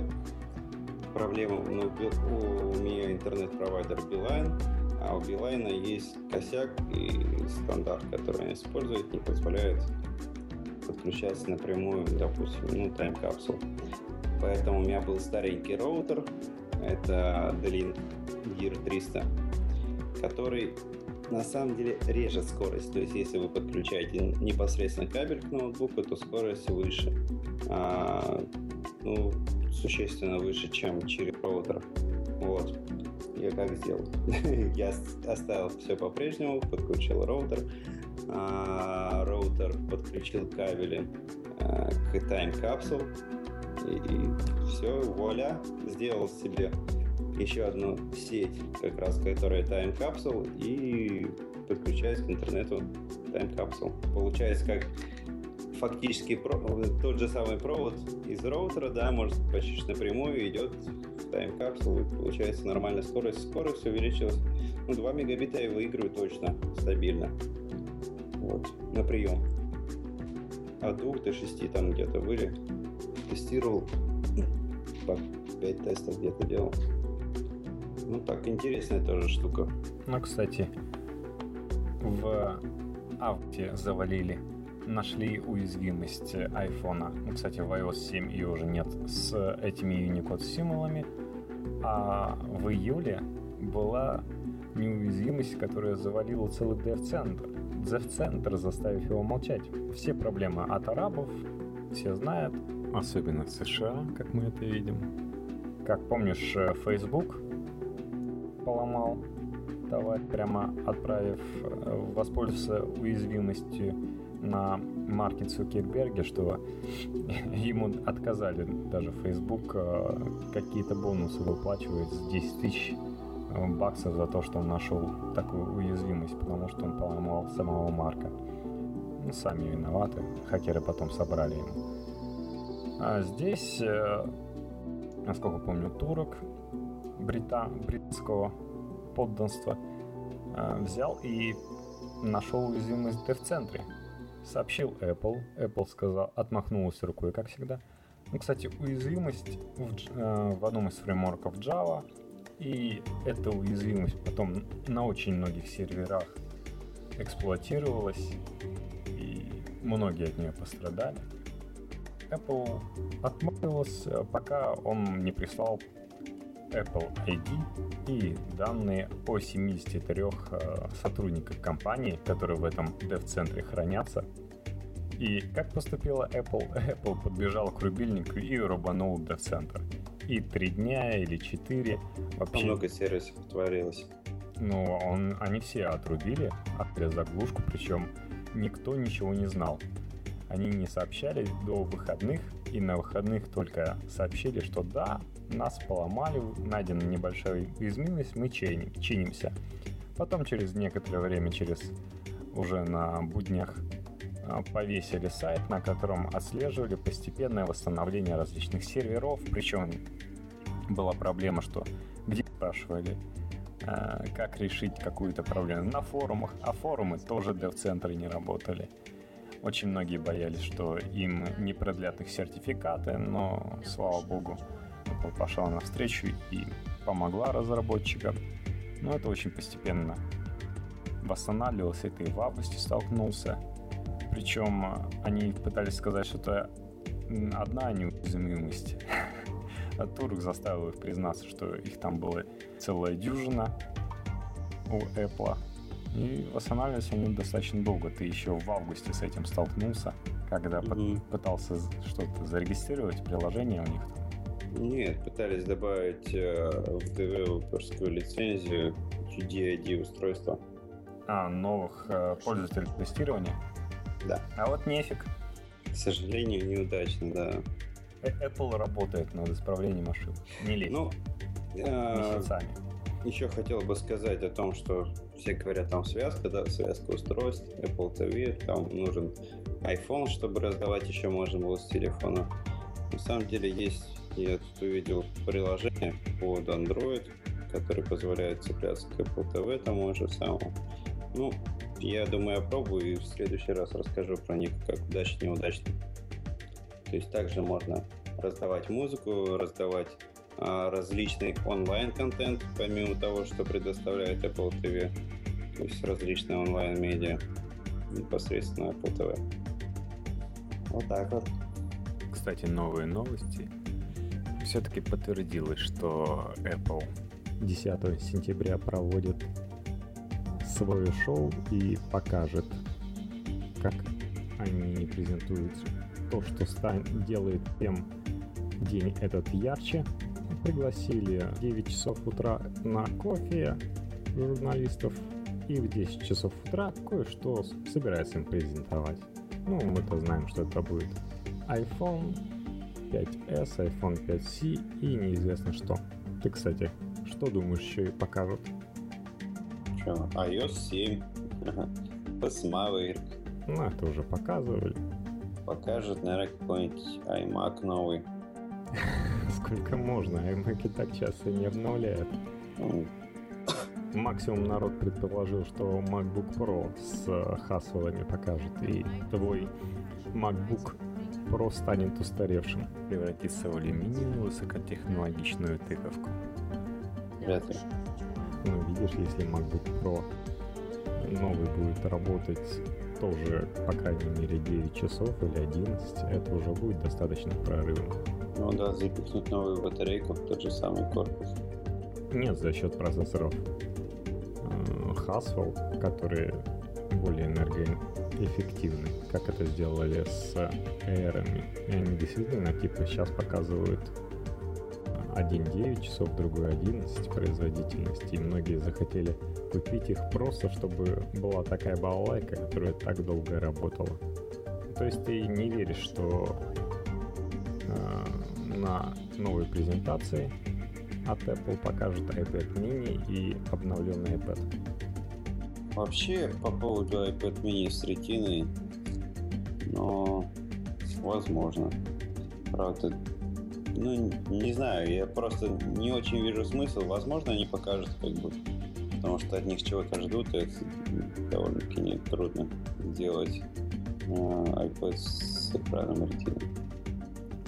Проблема, ну, у меня интернет-провайдер Beeline, а у Билайна есть косяк и стандарт, который они используют, не позволяет подключаться напрямую, допустим, ну, Time Capsule. Поэтому у меня был старенький роутер, это D-Link DIR-300, который на самом деле режет скорость. То есть, если вы подключаете непосредственно кабель к ноутбуку, то скорость выше. А, ну, существенно выше, чем через роутер. Вот. Я как сделал? <laughs> Я оставил все по-прежнему, подключил роутер. А, роутер подключил кабели а, к Time Capsule и, и все, вуаля, сделал себе еще одну сеть, как раз которая Time Capsule, и подключаюсь к интернету Time Capsule. Получается, как фактически тот же самый провод из роутера, да, может почти напрямую идет в Time Capsule, и получается нормальная скорость. Скорость увеличилась, ну, 2 мегабита я выиграю точно, стабильно. Вот, на прием. От 2 до 6 там где-то были тестировал, по 5 тестов где-то делал. Ну так, интересная тоже штука. Ну, кстати, в авте завалили, нашли уязвимость айфона. Ну, кстати, в iOS 7 ее уже нет с этими Unicode символами. А в июле была неуязвимость, которая завалила целый dev-центр. Dev-центр, заставив его молчать. Все проблемы от арабов, все знают, особенно в США, как мы это видим. Как помнишь, э, Facebook поломал товар, прямо отправив, э, воспользоваться уязвимостью на маркет Цукерберге, что <laughs> ему отказали даже Facebook э, какие-то бонусы выплачивает с 10 тысяч баксов за то, что он нашел такую уязвимость, потому что он поломал самого Марка. Ну, сами виноваты. Хакеры потом собрали ему. А здесь, э, насколько помню, турок брита, британского подданства э, взял и нашел уязвимость в центре. Сообщил Apple. Apple сказал, отмахнулась рукой, как всегда. Ну, кстати, уязвимость в, э, в одном из фреймворков Java, и эта уязвимость потом на очень многих серверах эксплуатировалась, и многие от нее пострадали. Apple отмазывался, пока он не прислал Apple ID и данные о 73 э, сотрудниках компании, которые в этом дев-центре хранятся. И как поступила Apple? <laughs> Apple подбежал к рубильнику и рубанул дев-центр. и три дня, или четыре. Вообще... Много сервисов творилось. Ну, он, они все отрубили, открыли заглушку, причем никто ничего не знал. Они не сообщали до выходных, и на выходных только сообщили, что да, нас поломали, найдена небольшая уязвимость, мы чиним, чинимся. Потом через некоторое время, через уже на буднях а, повесили сайт, на котором отслеживали постепенное восстановление различных серверов. Причем была проблема, что где спрашивали, а, как решить какую-то проблему на форумах, а форумы тоже дев-центры не работали. Очень многие боялись, что им не продлят их сертификаты, но, слава богу, Apple пошла навстречу и помогла разработчикам. Но это очень постепенно восстанавливалось. Это и в августе столкнулся. Причем э, они пытались сказать, что это одна неуязвимость. <laughs> А Турк заставил их признаться, что их там было целая дюжина у Apple. И восстанавливались они достаточно долго. Ты еще в августе с этим столкнулся, когда mm-hmm. пытался что-то зарегистрировать, приложение у них там. Нет, пытались добавить э, в девелоперскую лицензию UDID устройства. А, новых э, пользователей тестирования? Да. А вот нефиг. К сожалению, неудачно, да. Э, Apple работает над исправлением ошибок. Не лезет. Ну, э, месяцами. Еще хотел бы сказать о том, что все говорят, там связка, да, связка устройств, Apple TV, там нужен iPhone, чтобы раздавать еще можно было с телефона. На самом деле есть, я тут увидел приложение под Android, которое позволяет цепляться к Apple TV тому же самому. Ну, я думаю, я пробую и в следующий раз расскажу про них, как удачно, неудачно. То есть также можно раздавать музыку, раздавать различный онлайн-контент, помимо того, что предоставляет Apple TV, то есть различные онлайн-медиа непосредственно Apple TV. Вот так вот. Кстати, новые новости. Все-таки подтвердилось, что Apple 10 сентября проводит свое шоу и покажет, как они презентуют то, что стан- делает тем день этот ярче. Пригласили в 9 часов утра на кофе журналистов и в 10 часов утра кое-что собирается им презентовать. Ну, мы-то знаем, что это будет iPhone 5s, iPhone 5c и неизвестно что. Ты, кстати, что думаешь, еще и покажут? Что, iOS 7, Maverick. Ну, это уже показывали. Покажет, наверное, какой-нибудь iMac новый. <laughs> Сколько можно? iMac так часто не обновляют. Максимум народ предположил, что MacBook Pro с Haswell покажет, и твой MacBook Pro станет устаревшим, превратится в алюминиевую высокотехнологичную тыковку. Вряд ли. Ну, видишь, если MacBook Pro новый будет работать тоже, по крайней мере, 9 часов или 11, это уже будет достаточно прорывом. Ну да, запихнуть новую батарейку в тот же самый корпус. Нет, за счет процессоров Haswell, которые более энергоэффективны, как это сделали с Air. И они действительно типа сейчас показывают один 9 часов, другой 11 производительности. И многие захотели купить их просто, чтобы была такая балалайка, которая так долго работала. То есть ты не веришь, что э, на новой презентации от Apple покажут iPad mini и обновленный iPad. Вообще, по поводу iPad mini с ретиной, но возможно. Правда, ну, не знаю, я просто не очень вижу смысл. Возможно, они покажут, как бы, потому что от них чего-то ждут, и это довольно-таки не трудно сделать э, iPad с экраном Retina.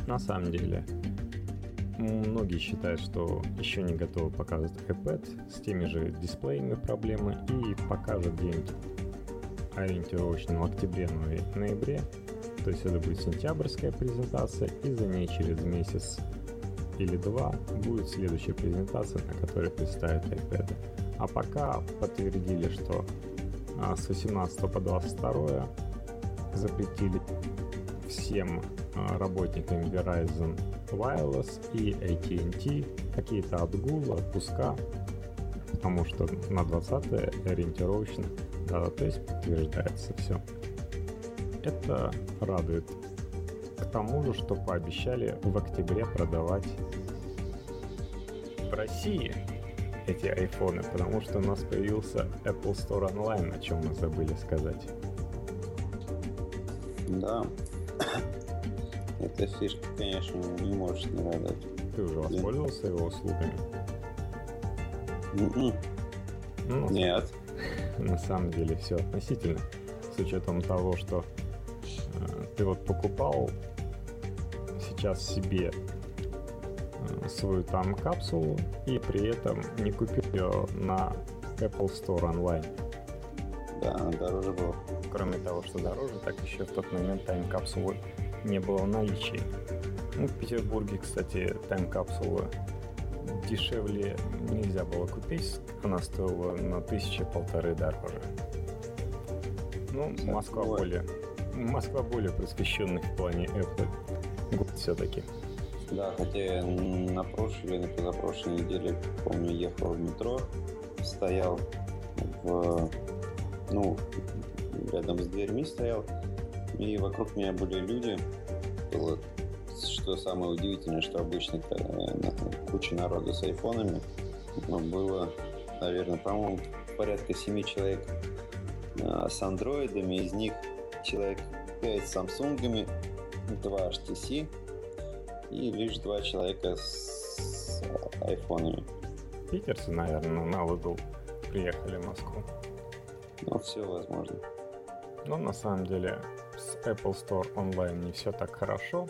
На самом деле, многие считают, что еще не готовы показывать iPad с теми же дисплеями проблемы и покажут где-нибудь ориентировочно в октябре-ноябре то есть это будет сентябрьская презентация, и за ней через месяц или два будет следующая презентация, на которой представят iPad. А пока подтвердили, что а, с 18 по 22 запретили всем а, работникам Verizon Wireless и AT&T, какие-то отгулы, отпуска, потому что на 20 ориентировочно да, то есть подтверждается все. Это радует. К тому же, что пообещали в октябре продавать в России эти айфоны, потому что у нас появился Apple Store Online, о чем мы забыли сказать. Да. Эта фишка, конечно, не может не радовать. Ты уже воспользовался его услугами? Mm-mm. Ну, Нет. <laughs> На самом деле все относительно. С учетом того, что ты вот покупал сейчас себе свою там капсулу и при этом не купил ее на Apple Store онлайн. Да, она дороже была. Кроме того, что дороже, так еще в тот момент тайм-капсулы не было в наличии. Ну, в Петербурге, кстати, тайм-капсулы дешевле нельзя было купить. Она стоила на тысячи полторы дороже. Ну, Москва более... Москва более просвещенный в плане Apple. Год все-таки. Да, хотя я на прошлой или позапрошлой неделе, помню, ехал в метро, стоял в, ну, рядом с дверьми стоял, и вокруг меня были люди, было что самое удивительное, что обычно э, куча народа с айфонами, но было, наверное, по-моему, порядка семи человек э, с андроидами, из них человек 5 с самсунгами, 2 HTC и лишь два человека с айфонами. Питерцы, наверное, на выгул приехали в Москву. Ну, все возможно. Но на самом деле с Apple Store онлайн не все так хорошо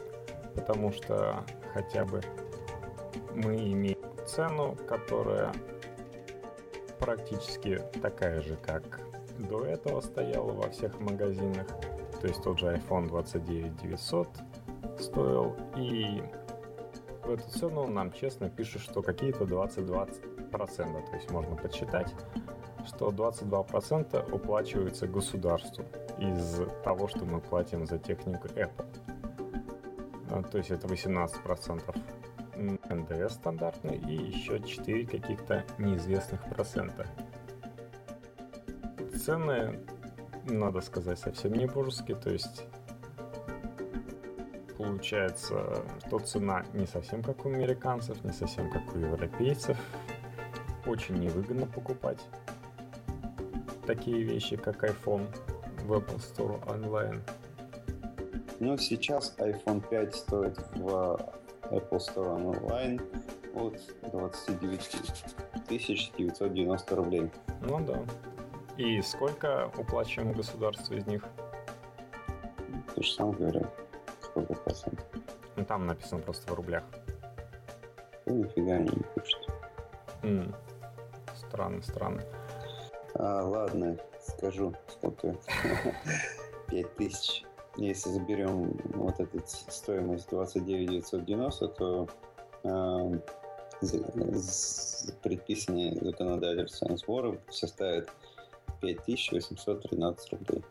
потому что хотя бы мы имеем цену, которая практически такая же, как до этого стояла во всех магазинах. То есть тот же iPhone 29 900 стоил, и в эту цену нам честно пишут, что какие-то 20-20%. То есть можно подсчитать, что 22% уплачивается государству из того, что мы платим за технику Apple. А, то есть это 18% НДС стандартный и еще 4 каких-то неизвестных процента. Цены, надо сказать, совсем не божеские, то есть получается, что цена не совсем как у американцев, не совсем как у европейцев. Очень невыгодно покупать такие вещи, как iPhone в Apple Store онлайн. Но сейчас iPhone 5 стоит в Apple Store онлайн от 29 990 рублей. Ну да. И сколько уплачиваем государство из них? Ты же сам говорил, сколько процентов. Ну там написано просто в рублях. Ну, нифига они не пишут. Mm. Странно, странно. А, ладно, скажу, сколько. <laughs> Пять тысяч если заберем вот эту стоимость 29 990, то э, предписанные законодательством сборы составит 5813 рублей.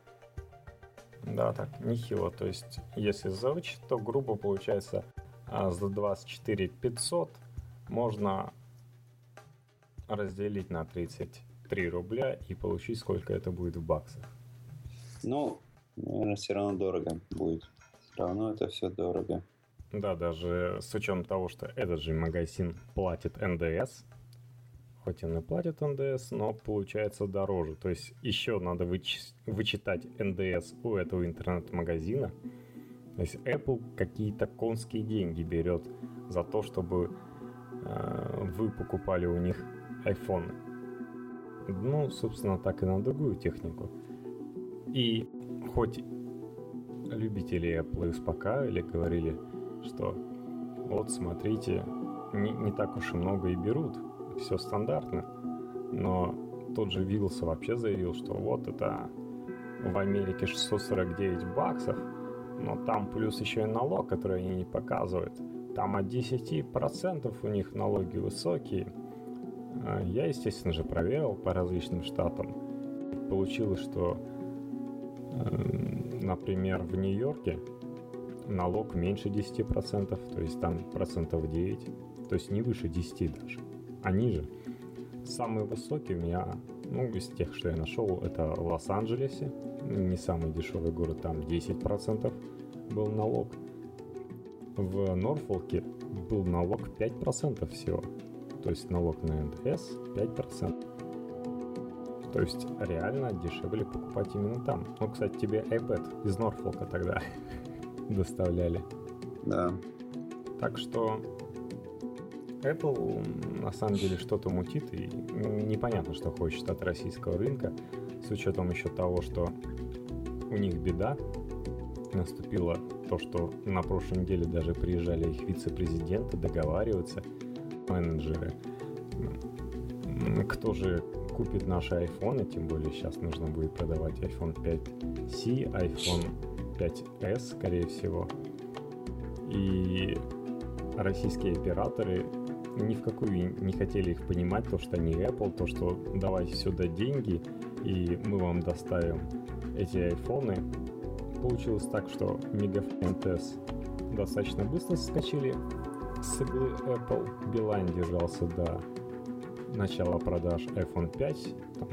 Да, так, нехило. То есть, если за вычет, то грубо получается а, за 24 500 можно разделить на 33 рубля и получить, сколько это будет в баксах. Ну, наверное, все равно дорого будет. Все равно это все дорого. Да, даже с учетом того, что этот же магазин платит НДС, хоть и платит НДС, но получается дороже. То есть еще надо выч- вычитать НДС у этого интернет-магазина. То есть Apple какие-то конские деньги берет за то, чтобы э, вы покупали у них iPhone. Ну, собственно, так и на другую технику. И хоть любители Apple успокаивали, говорили, что вот смотрите, не, не так уж и много и берут, все стандартно. Но тот же Вилса вообще заявил, что вот это в Америке 649 баксов, но там плюс еще и налог, который они не показывают. Там от 10% у них налоги высокие. А я, естественно же, проверил по различным штатам. Получилось, что Эм, например, в Нью-Йорке налог меньше 10%, то есть там процентов 9, то есть не выше 10 даже, а ниже. Самый высокий у меня, ну, из тех, что я нашел, это в Лос-Анджелесе, не самый дешевый город, там 10% был налог. В Норфолке был налог 5% всего, то есть налог на НДС 5%. То есть реально дешевле покупать именно там. Ну, кстати, тебе iPad из Норфолка тогда <laughs> доставляли. Да. Так что Apple на самом деле что-то мутит и непонятно, что хочет от российского рынка, с учетом еще того, что у них беда. Наступила то, что на прошлой неделе даже приезжали их вице-президенты договариваться, менеджеры, кто же купит наши айфоны, тем более сейчас нужно будет продавать iPhone 5C, iPhone 5s, скорее всего. И российские операторы ни в какую не хотели их понимать, то, что они Apple, то, что давайте сюда деньги, и мы вам доставим эти айфоны. Получилось так, что Megaphone S достаточно быстро соскочили с иглы Apple. Билайн держался до начала продаж iPhone 5. Там,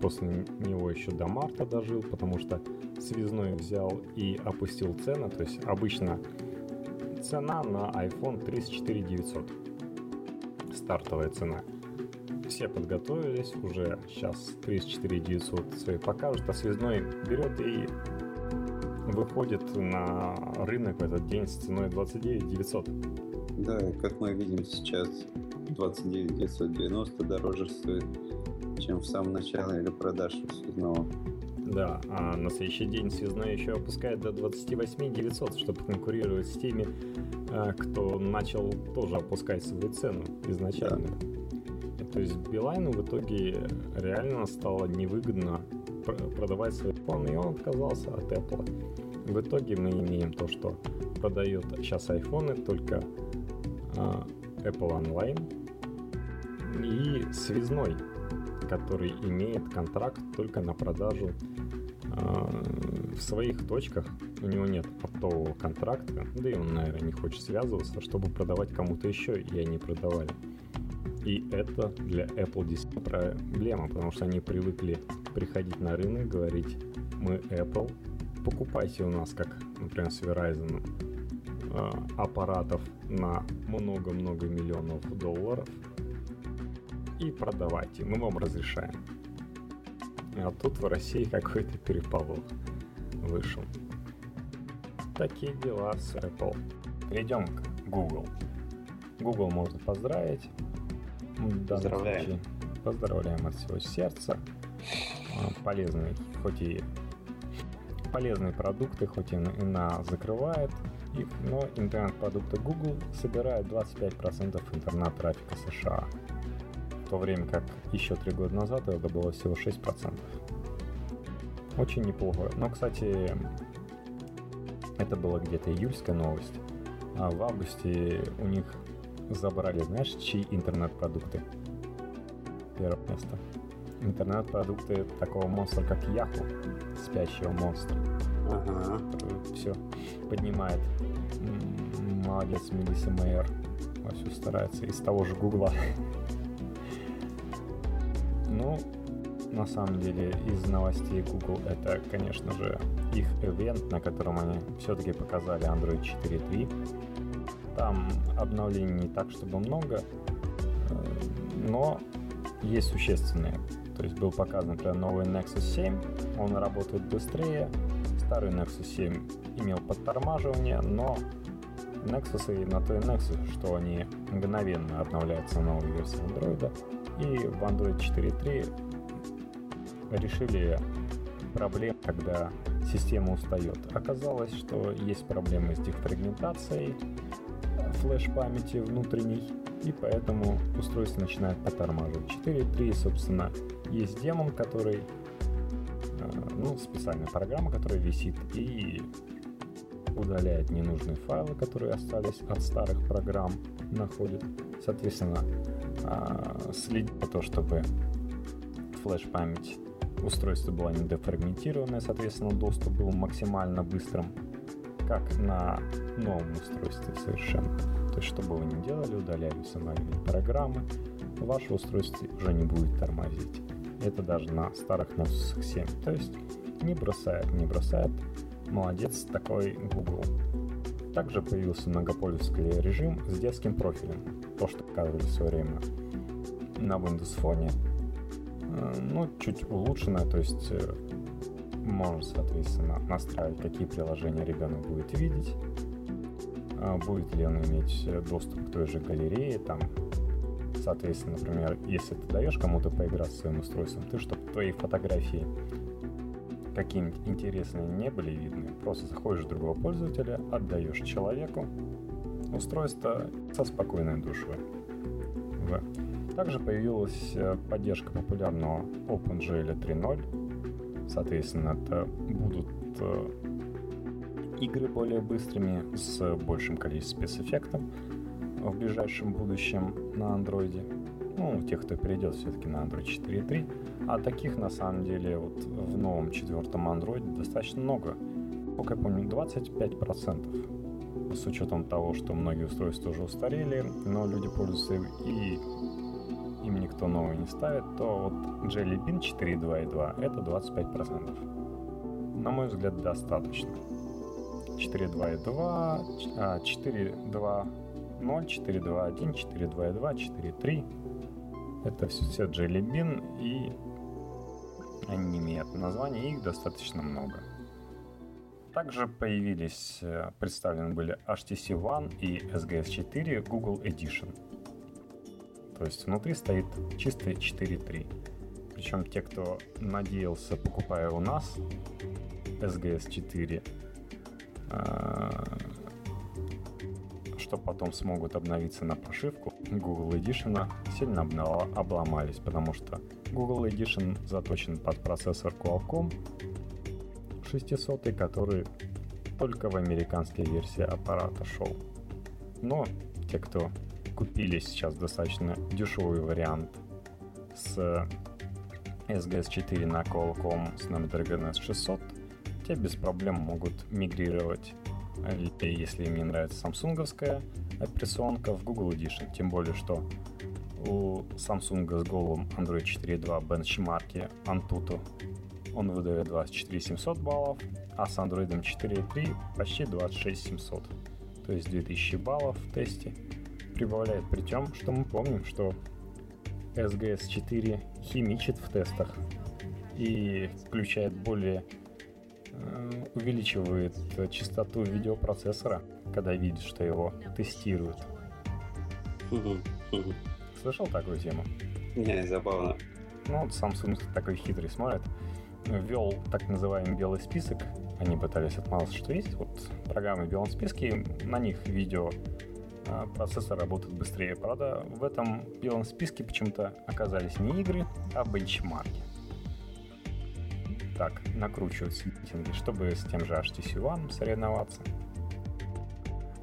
после него еще до марта дожил, потому что связной взял и опустил цену. То есть обычно цена на iPhone 34 900. Стартовая цена. Все подготовились, уже сейчас 34 900 свои покажут, а связной берет и выходит на рынок в этот день с ценой 29 900. Да, как мы видим сейчас, 29 990 дороже стоит, чем в самом начале или продаж связного. Да, а на следующий день связной еще опускает до 28 900, чтобы конкурировать с теми, а, кто начал тоже опускать свою цену изначально. Да. То есть Билайну в итоге реально стало невыгодно продавать свой iPhone, и он отказался от Apple. В итоге мы имеем то, что продает сейчас айфоны только а, Apple Online, и связной, который имеет контракт только на продажу э, в своих точках. У него нет оптового контракта, да и он, наверное, не хочет связываться, чтобы продавать кому-то еще, и они продавали. И это для Apple действительно проблема, потому что они привыкли приходить на рынок, говорить, мы Apple, покупайте у нас, как, например, с Verizon, э, аппаратов на много-много миллионов долларов, и продавайте. Мы вам разрешаем. А тут в России какой-то переполох вышел. Такие дела с Apple. Перейдем к Google. Google можно поздравить. Поздравляем. Случае. Поздравляем от всего сердца. А, полезный, хоть и полезные продукты, хоть и на закрывает их, но интернет-продукты Google собирают 25% интернет-трафика США то время как еще три года назад это было всего 6%. Очень неплохо. Но, кстати, это была где-то июльская новость. А в августе у них забрали, знаешь, чьи интернет-продукты? Первое место. Интернет-продукты такого монстра, как Яху, спящего монстра. Ага. Все поднимает. Молодец, Мелисса Мэйер. Вовсю старается. Из того же Гугла. Ну, на самом деле, из новостей Google это, конечно же, их ивент, на котором они все-таки показали Android 4.3. Там обновлений не так, чтобы много, э, но есть существенные. То есть был показан, например, новый Nexus 7, он работает быстрее, старый Nexus 7 имел подтормаживание, но Nexus и на то и Nexus, что они мгновенно обновляются новой версии Android, и в Android 4.3 решили проблем, когда система устает. Оказалось, что есть проблемы с дефрагментацией флеш-памяти внутренней, и поэтому устройство начинает подтормаживать. 4.3, собственно, есть демон, который, э, ну, специальная программа, которая висит и удаляет ненужные файлы, которые остались от старых программ, находит. Соответственно, а, следить за то, чтобы флеш-память устройства была не дефрагментированная, соответственно, доступ был максимально быстрым как на новом устройстве совершенно. То есть, что бы вы ни делали, удаляли, устанавливали программы, ваше устройство уже не будет тормозить. Это даже на старых Nexus 7. То есть, не бросает, не бросает. Молодец такой Google. Также появился многопользовательский режим с детским профилем. То, что показывали в свое время на Windows Phone. Э, ну, чуть улучшенное, то есть э, можно, соответственно, настраивать, какие приложения ребенок будет видеть, а будет ли он иметь доступ к той же галерее, там, соответственно, например, если ты даешь кому-то поиграть с своим устройством, ты, чтобы твои фотографии какие-нибудь интересные не были видны, просто заходишь в другого пользователя, отдаешь человеку устройство со спокойной душой. Также появилась э, поддержка популярного OpenGL 3.0, Соответственно, это будут э, игры более быстрыми с большим количеством спецэффектов в ближайшем будущем на андроиде. Ну, тех, кто перейдет все-таки на Android 4.3. А таких, на самом деле, вот в новом четвертом андроиде достаточно много. Сколько я помню, 25%. С учетом того, что многие устройства уже устарели, но люди пользуются и им никто новый не ставит, то вот Jelly Bean 4.2.2 это 25%. На мой взгляд, достаточно. 4.2.2, 4.2.0, 4.2.1, 4.2.2, 4.3 это все, все Jelly Bean и они не имеют названия, их достаточно много. Также появились, э, представлены были HTC One и SGS 4 Google Edition – то есть внутри стоит чистый 4.3. Причем те, кто надеялся, покупая у нас SGS 4, а, что потом смогут обновиться на прошивку Google Edition, сильно обломались, потому что Google Edition заточен под процессор Qualcomm 600, который только в американской версии аппарата шел. Но те, кто купили сейчас достаточно дешевый вариант с SGS 4 на Qualcomm Snapdragon S600, те без проблем могут мигрировать, если им не нравится самсунговская операционка, в Google Edition. Тем более, что у Samsung с голым Android 4.2 бенчмарке Antutu он выдает 24 700 баллов, а с Android 4.3 почти 26 700, то есть 2000 баллов в тесте прибавляет, при том, что мы помним, что SGS 4 химичит в тестах и включает более э, увеличивает частоту видеопроцессора, когда видит, что его тестируют. Слышал такую тему? Не, забавно. Ну, вот Samsung такой хитрый смотрит. Ввел так называемый белый список. Они пытались отмазаться, что есть вот программы в белом списке, на них видео а, процессор работает быстрее. Правда, в этом белом списке почему-то оказались не игры, а бенчмарки. Так, накручиваются митинги, чтобы с тем же HTC One соревноваться.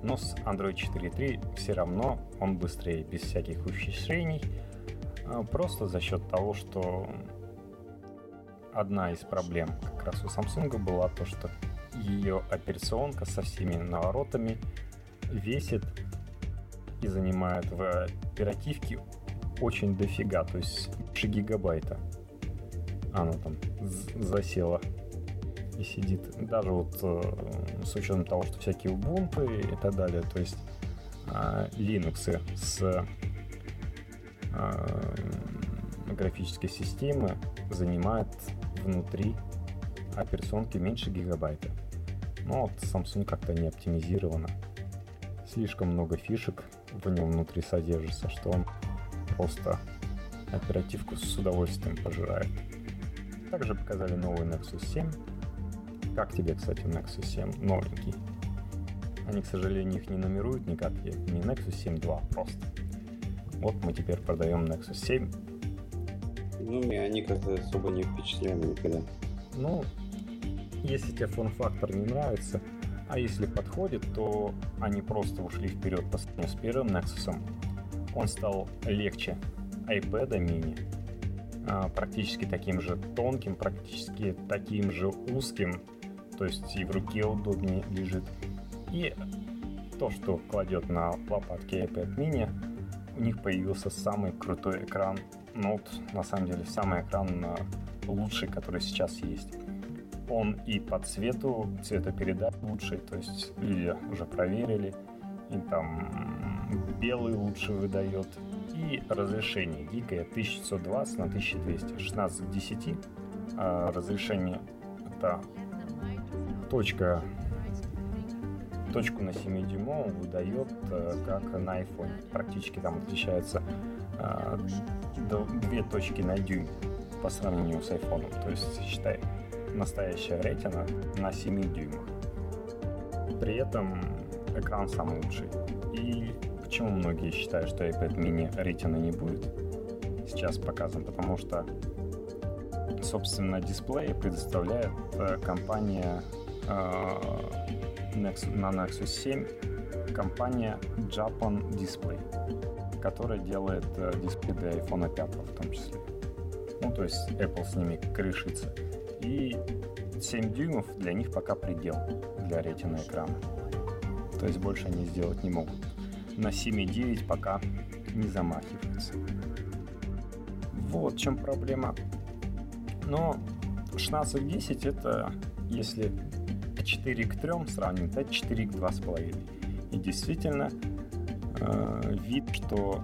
Но с Android 4.3 все равно он быстрее, без всяких ухищрений, а, просто за счет того, что одна из проблем как раз у Samsung была то, что ее операционка со всеми наворотами весит и занимает в оперативке очень дофига, то есть больше гигабайта. Она там засела и сидит. Даже вот э, с учетом того, что всякие Ubuntu и так далее, то есть э, Linux с э, графической системы занимает внутри операционки меньше гигабайта. Но вот Samsung как-то не оптимизировано. Слишком много фишек в нем внутри содержится, что он просто оперативку с удовольствием пожирает. Также показали новый Nexus 7. Как тебе, кстати, Nexus 7 новенький? Они, к сожалению, их не номеруют никак, не Nexus 7 2 просто. Вот мы теперь продаем Nexus 7. Ну, мне они как-то особо не впечатляли никогда. Ну, если тебе форм-фактор не нравится, а если подходит, то они просто ушли вперед по сравнению с первым Nexus. Он стал легче iPad mini, а, практически таким же тонким, практически таким же узким, то есть и в руке удобнее лежит. И то, что кладет на лопатки iPad mini, у них появился самый крутой экран. Ну вот, на самом деле, самый экран лучший, который сейчас есть. Он и по цвету, цветопередач лучший, то есть люди уже проверили, и там белый лучше выдает, и разрешение гигая 1920 на 1200, 16 к 10. А разрешение это точка точку на 7 дюймовом выдает э, как на iPhone. Практически там отличается э, две точки на дюйм по сравнению с iPhone. То есть, считай, настоящая ретина на 7 дюймах. При этом экран самый лучший. Почему многие считают, что iPad mini ретина не будет сейчас показан? Потому что, собственно, дисплей предоставляет э, компания Nexus, на Nexus 7 компания Japan Display, которая делает э, дисплей для iPhone 5 в том числе. Ну, то есть Apple с ними крышится. И 7 дюймов для них пока предел для ретина экрана. То есть больше они сделать не могут. На 7,9 пока не замахиваются. Вот в чем проблема. Но 16.10 это если 4 к 3 сравним, это 4 к 2,5. И действительно, э, вид, что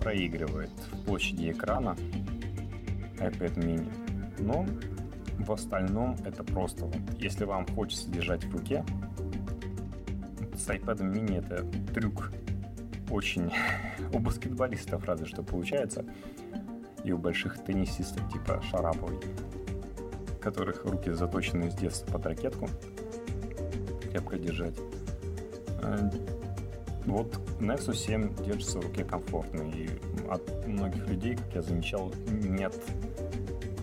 проигрывает в площади экрана iPad mini. Но в остальном это просто если вам хочется держать в руке, с iPad mini это трюк очень <laughs> у баскетболистов разве что получается, и у больших теннисистов типа Шараповой которых руки заточены с детства под ракетку, крепко держать. Э, вот Nexus 7 держится в руке комфортно, и от многих людей, как я замечал, нет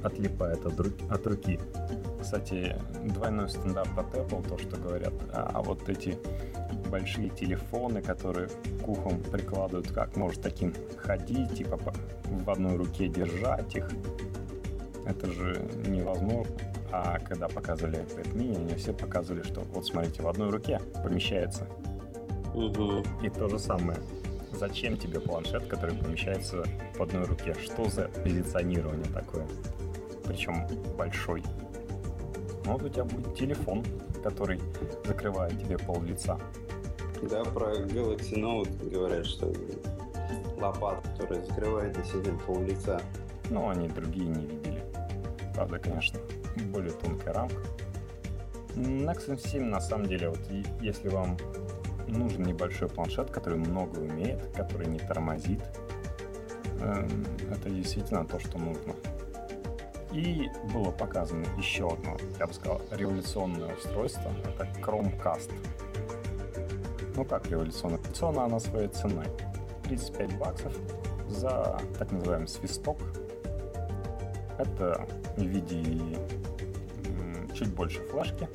отлипает от, руки, от руки. Кстати, двойной стандарт от Apple, то, что говорят, а, а вот эти большие телефоны, которые к ухам прикладывают, как может таким ходить, типа в одной руке держать их, это же невозможно. А когда показывали iPad mini, они все показывали, что вот смотрите, в одной руке помещается. Угу. И то же самое. Зачем тебе планшет, который помещается в одной руке? Что за позиционирование такое? Причем большой. Ну, вот у тебя будет телефон, который закрывает тебе пол лица. Да, про Galaxy Note говорят, что лопата, которая закрывает действительно пол лица. Ну, они другие не видели. Правда, конечно, более тонкая рамка. Nexus 7 на самом деле, вот если вам нужен небольшой планшет, который много умеет, который не тормозит, эм, это действительно то, что нужно. И было показано еще одно, я бы сказал, революционное устройство. Это Chromecast. Ну как революционное? Революционно она своей ценой. 35 баксов за так называемый свисток. Это в виде чуть больше флешки,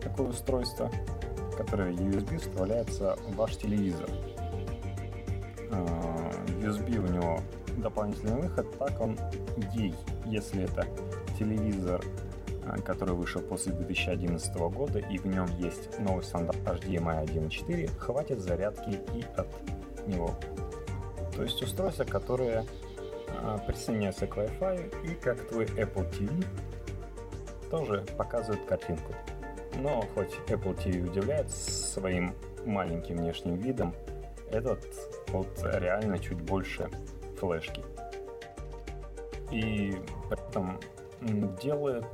такое устройство, которое USB вставляется в ваш телевизор. А, USB у него дополнительный выход, так он ей, если это телевизор, который вышел после 2011 года, и в нем есть новый стандарт HDMI 1.4, хватит зарядки и от него. То есть устройство, которое а, присоединяется к Wi-Fi и как твой Apple TV тоже показывает картинку. Но хоть Apple TV удивляет своим маленьким внешним видом, этот вот реально чуть больше флешки. И при этом делает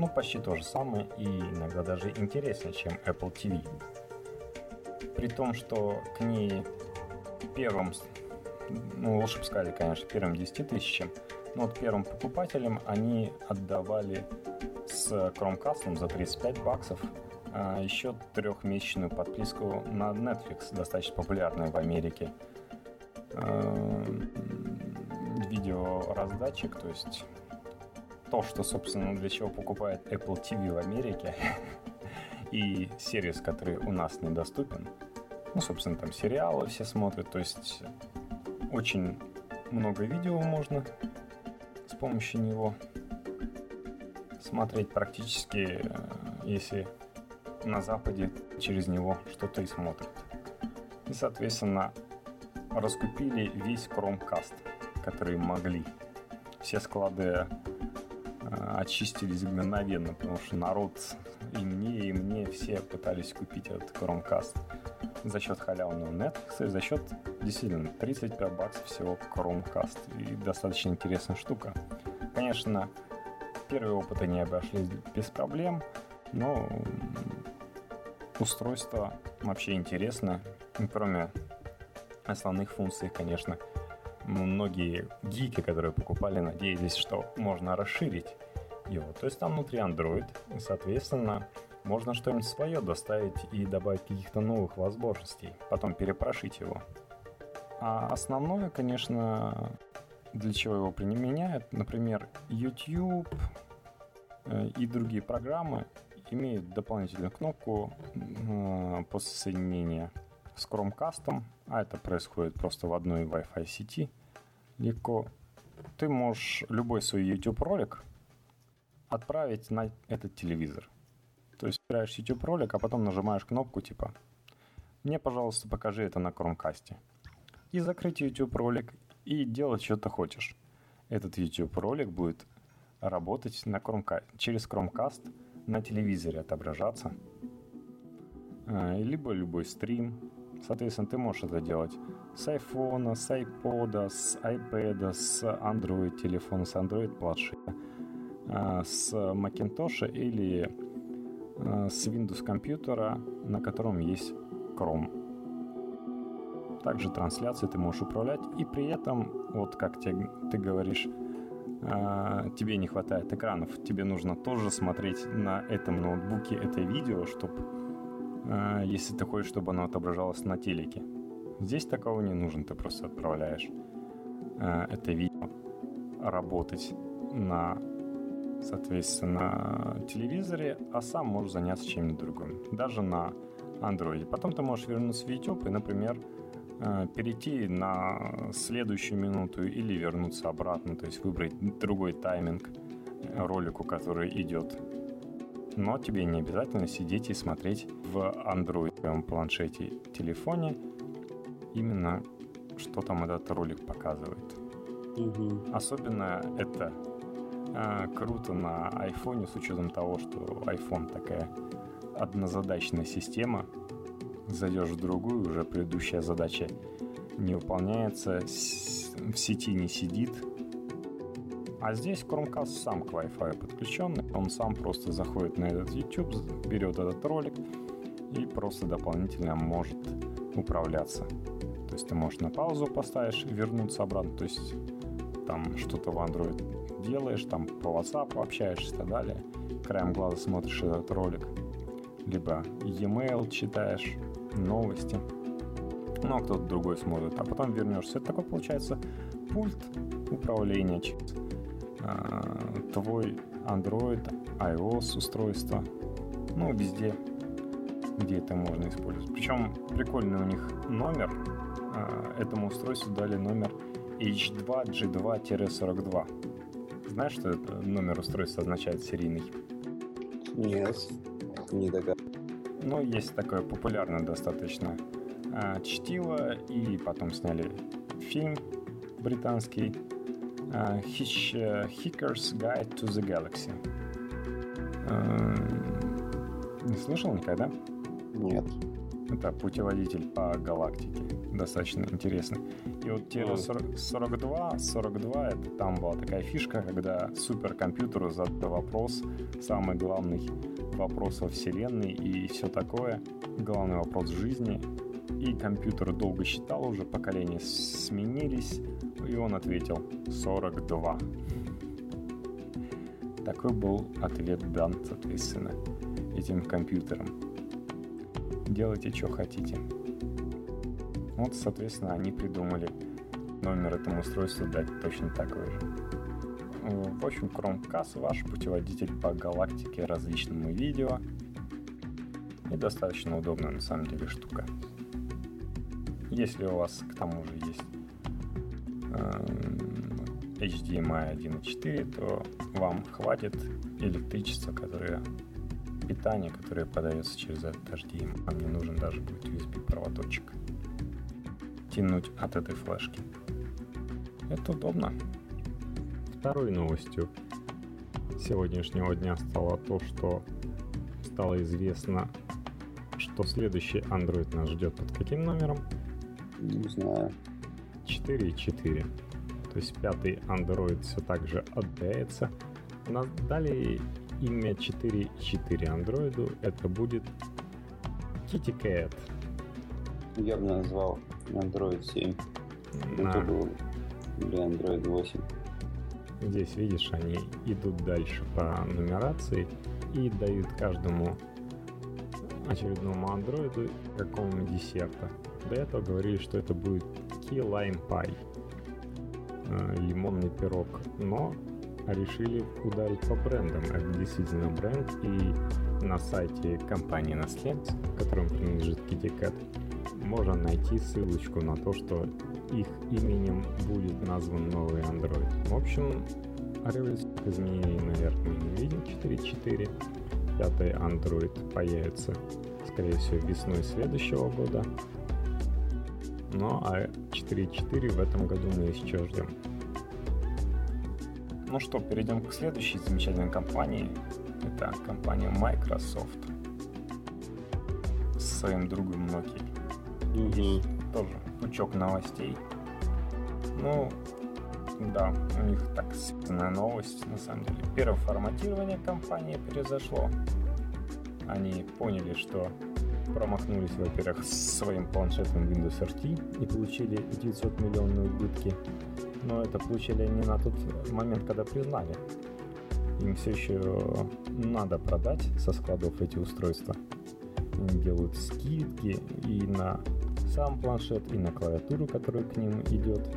ну, почти то же самое и иногда даже интереснее, чем Apple TV. При том, что к ней первым, ну лучше бы сказали, конечно, первым 10 тысячам, но вот первым покупателям они отдавали с Chromecast за 35 баксов а еще трехмесячную подписку на Netflix, достаточно популярную в Америке. А, видеораздатчик, то есть то, что, собственно, для чего покупает Apple TV в Америке, <laughs> и сервис, который у нас недоступен. Ну, собственно, там сериалы все смотрят, то есть очень много видео можно с помощью него смотреть практически, э, если на Западе через него что-то и смотрят. И, соответственно, раскупили весь Chromecast, который могли. Все склады очистились мгновенно, потому что народ и мне, и мне все пытались купить этот Chromecast за счет халявного Netflix и за счет действительно 35 баксов всего Chromecast. И достаточно интересная штука. Конечно, первые опыты не обошлись без проблем, но устройство вообще интересно. Кроме основных функций, конечно, многие гики, которые покупали, надеялись, что можно расширить его. То есть там внутри Android, и, соответственно, можно что-нибудь свое доставить и добавить каких-то новых возможностей, потом перепрошить его. А основное, конечно, для чего его применяют, например, YouTube э, и другие программы имеют дополнительную кнопку э, после соединения с Chromecast, а это происходит просто в одной Wi-Fi сети, легко. Ты можешь любой свой YouTube ролик отправить на этот телевизор. То есть играешь YouTube ролик, а потом нажимаешь кнопку типа «Мне, пожалуйста, покажи это на Chromecast». И закрыть YouTube ролик и делать что ты хочешь. Этот YouTube ролик будет работать на Chromecast, через Chromecast на телевизоре отображаться. А, либо любой стрим. Соответственно, ты можешь это делать с iPhone, с iPod, с iPad, с Android телефона, с Android планшета, а, с Macintosh или а, с Windows компьютера, на котором есть Chrome. Также трансляции ты можешь управлять, и при этом, вот как те, ты говоришь, тебе не хватает экранов, тебе нужно тоже смотреть на этом ноутбуке это видео, чтобы а, если ты хочешь, чтобы оно отображалось на телеке. Здесь такого не нужно, ты просто отправляешь а, это видео работать на, соответственно, телевизоре, а сам можешь заняться чем-нибудь другим, даже на Android. Потом ты можешь вернуться в YouTube и, например, а, перейти на следующую минуту или вернуться обратно, то есть выбрать другой тайминг ролику, который идет но тебе не обязательно сидеть и смотреть в Android планшете, телефоне именно что там этот ролик показывает. Угу. Особенно это э, круто на iPhone с учетом того, что iPhone такая однозадачная система. Зайдешь в другую, уже предыдущая задача не выполняется, в сети не сидит, а здесь Chromecast сам к Wi-Fi подключенный, он сам просто заходит на этот YouTube, берет этот ролик и просто дополнительно может управляться. То есть ты можешь на паузу поставишь, вернуться обратно, то есть там что-то в Android делаешь, там по WhatsApp общаешься и так далее. Краем глаза смотришь этот ролик. Либо e-mail читаешь, новости. Ну, а кто-то другой смотрит. А потом вернешься. Это такой получается пульт управления через Э, твой Android, iOS устройство, ну, везде, где это можно использовать. Причем прикольный у них номер, э, этому устройству дали номер H2G2-42. Знаешь, что это номер устройства означает серийный? Нет, не догадываюсь. Ну, есть такое популярное достаточно э, чтиво, и потом сняли фильм британский Hitch, uh, Hicker's Guide to the Galaxy. Uh, не слышал никогда? Нет. Это путеводитель по галактике. Достаточно интересный. И вот тело 42, 42, это там была такая фишка, когда суперкомпьютеру задал вопрос, самый главный вопрос во Вселенной и все такое, главный вопрос жизни. И компьютер долго считал, уже поколения сменились, и он ответил 42. Такой был ответ дан, соответственно, этим компьютером. Делайте, что хотите. Вот, соответственно, они придумали номер этому устройству дать точно такой же. В общем, Chromecast ваш путеводитель по галактике различному видео. И достаточно удобная на самом деле штука. Если у вас к тому же есть HDMI 1.4, то вам хватит электричества, которое питания, которое подается через этот HDMI. Вам не нужен даже будет USB-проводочек тянуть от этой флешки. Это удобно. Второй новостью сегодняшнего дня стало то, что стало известно, что следующий Android нас ждет под каким номером? Не знаю. 4.4. То есть пятый Android все так же отдаляется. Нас дали имя 4.4 андроиду. Это будет Kitty Cat. Я бы назвал Android 7. На- Это был или Android 8. Здесь, видишь, они идут дальше по нумерации и дают каждому очередному андроиду какому-нибудь десерта. До этого говорили, что это будет Key Lime Pie, э, лимонный пирог, но решили ударить по брендам. Это действительно бренд, и на сайте компании Наследство, которому принадлежит Kitty Cat, можно найти ссылочку на то, что их именем будет назван новый Android. В общем, революционных изменений, наверное, мы не видим 4.4. Пятый Android появится, скорее всего, весной следующего года. Ну, а 4.4 в этом году мы еще ждем. Ну что, перейдем к следующей замечательной компании. Это компания Microsoft с своим другом Nokia есть тоже пучок новостей. Ну, да, у них так связанная новость, на самом деле. Первое форматирование компании произошло. Они поняли, что промахнулись, во-первых, с своим планшетом Windows RT и получили 900 миллионные убытки. Но это получили они на тот момент, когда признали. Им все еще надо продать со складов эти устройства. Они делают скидки и на сам планшет, и на клавиатуру, которая к ним идет.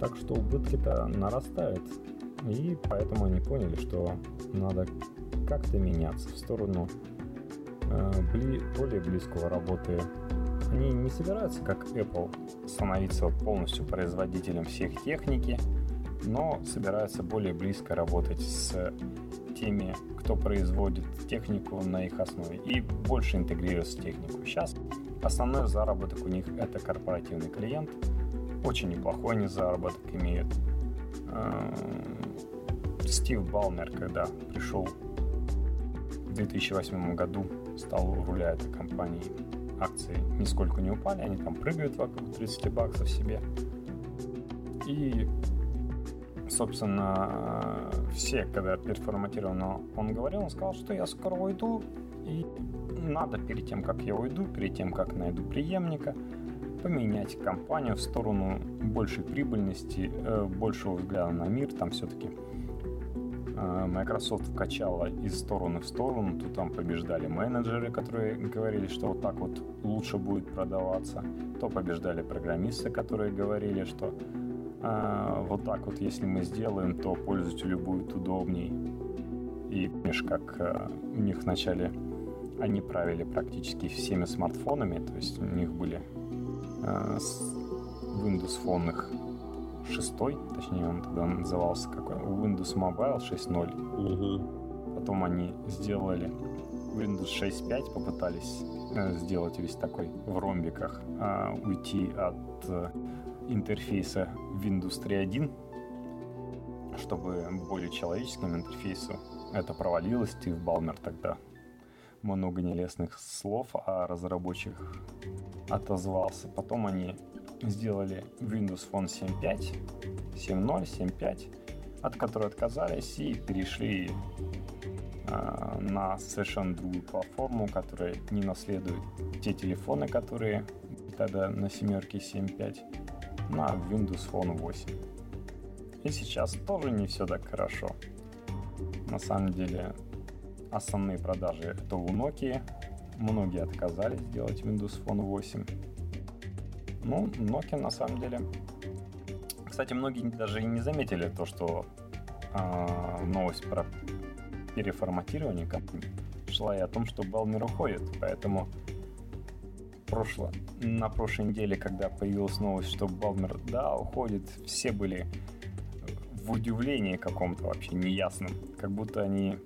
Так что убытки-то нарастают. И поэтому они поняли, что надо как-то меняться в сторону бли- более близкого работы. Они не собираются, как Apple, становиться полностью производителем всех техники, но собираются более близко работать с теми, кто производит технику на их основе и больше интегрироваться в технику. Сейчас основной заработок у них это корпоративный клиент. Очень неплохой они заработок имеют. Эм, Стив Балмер, когда пришел в 2008 году, стал у руля этой компании, акции нисколько не упали, они там прыгают вокруг 30 баксов себе. И собственно, все, когда переформатировано он говорил, он сказал, что я скоро уйду, и надо перед тем, как я уйду, перед тем, как найду преемника, поменять компанию в сторону большей прибыльности, э, большего взгляда на мир. Там все-таки Microsoft вкачала из стороны в сторону, то там побеждали менеджеры, которые говорили, что вот так вот лучше будет продаваться, то побеждали программисты, которые говорили, что э, вот так вот, если мы сделаем, то пользователю будет удобней. И помнишь, как э, у них вначале они правили практически всеми смартфонами, то есть у них были э, Windows их 6, точнее он тогда назывался какой, Windows Mobile 6.0. Угу. Потом они сделали Windows 6.5, попытались э, сделать весь такой в ромбиках, э, уйти от э, интерфейса Windows 3.1, чтобы более человеческому интерфейсу. Это провалилось, Стив Балмер тогда много нелестных слов о разработчиках отозвался. Потом они сделали Windows Phone 7.5, 7.0, 7.5, от которой отказались и перешли э, на совершенно другую платформу, которая не наследует те телефоны, которые тогда на семерке 7.5, на Windows Phone 8. И сейчас тоже не все так хорошо. На самом деле основные продажи это у Nokia. Многие отказались делать Windows Phone 8. Ну, Nokia на самом деле... Кстати, многие даже и не заметили то, что э, новость про переформатирование компании шла и о том, что Балмер уходит. Поэтому прошло, на прошлой неделе, когда появилась новость, что Балмер, да, уходит, все были в удивлении каком-то вообще неясном. Как будто они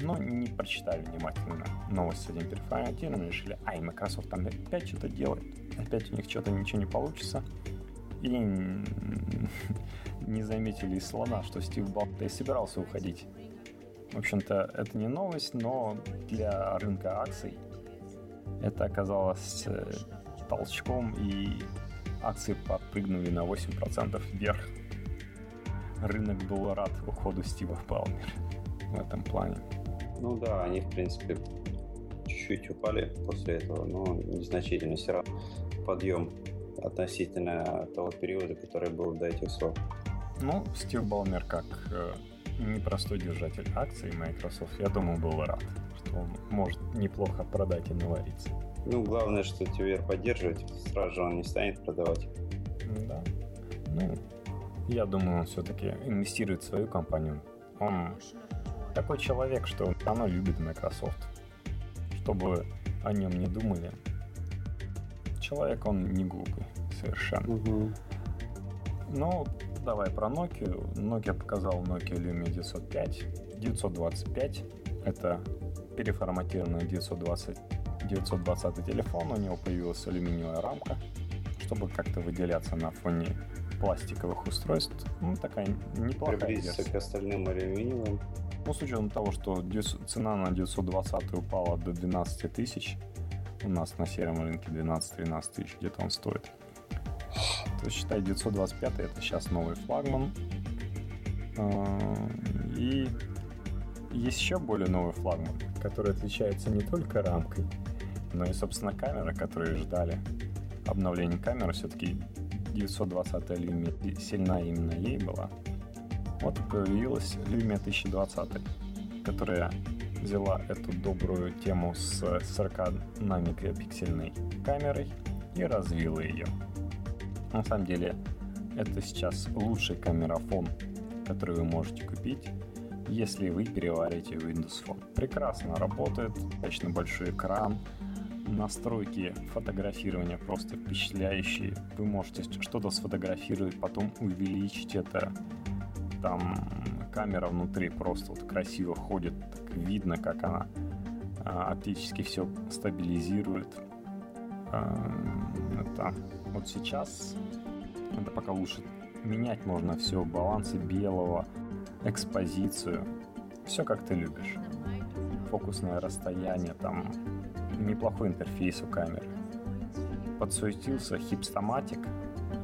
но не прочитали внимательно новость с этим переформатированием, решили, ай, Microsoft там опять что-то делает, опять у них что-то ничего не получится, и не заметили из слона, что Стив Балта и собирался уходить. В общем-то, это не новость, но для рынка акций это оказалось э, толчком, и акции подпрыгнули на 8% вверх. Рынок был рад уходу Стива Балмера в этом плане. Ну да, они, в принципе, чуть-чуть упали после этого, но незначительно. Все равно подъем относительно того периода, который был до этих сроков. Ну, Стив Балмер как э, непростой держатель акций Microsoft, я думаю, был рад, что он может неплохо продать и навариться. Ну, главное, что TVR поддерживать, сразу же он не станет продавать. Да. Ну, я думаю, он все-таки инвестирует в свою компанию. Он такой человек, что оно любит Microsoft. Чтобы о нем не думали. Человек, он не глупый совершенно. Угу. Ну, давай про Nokia. Nokia показал Nokia Lumia 905. 925 это переформатированный 920, 920 телефон. У него появилась алюминиевая рамка, чтобы как-то выделяться на фоне пластиковых устройств. Ну, такая неплохая Приблизиться версия. к остальным алюминиевым. Ну, с учетом того, что цена на 920 упала до 12 тысяч, у нас на сером рынке 12-13 тысяч где-то он стоит. То есть, считай, 925 это сейчас новый флагман. А, и есть еще более новый флагман, который отличается не только рамкой, но и, собственно, камера, которые ждали. Обновление камеры все-таки 920 Lumia сильна именно ей была. Вот и появилась Lumia 1020, которая взяла эту добрую тему с 40 на мегапиксельной камерой и развила ее. На самом деле, это сейчас лучший камерафон, который вы можете купить, если вы переварите Windows Phone. Прекрасно работает, достаточно большой экран, настройки фотографирования просто впечатляющие. Вы можете что-то сфотографировать, потом увеличить это там камера внутри просто вот красиво ходит, так видно, как она а, оптически все стабилизирует. А, это вот сейчас это пока лучше менять можно все, балансы белого, экспозицию, все как ты любишь. Фокусное расстояние, там неплохой интерфейс у камеры. Подсуетился Hipstamatic,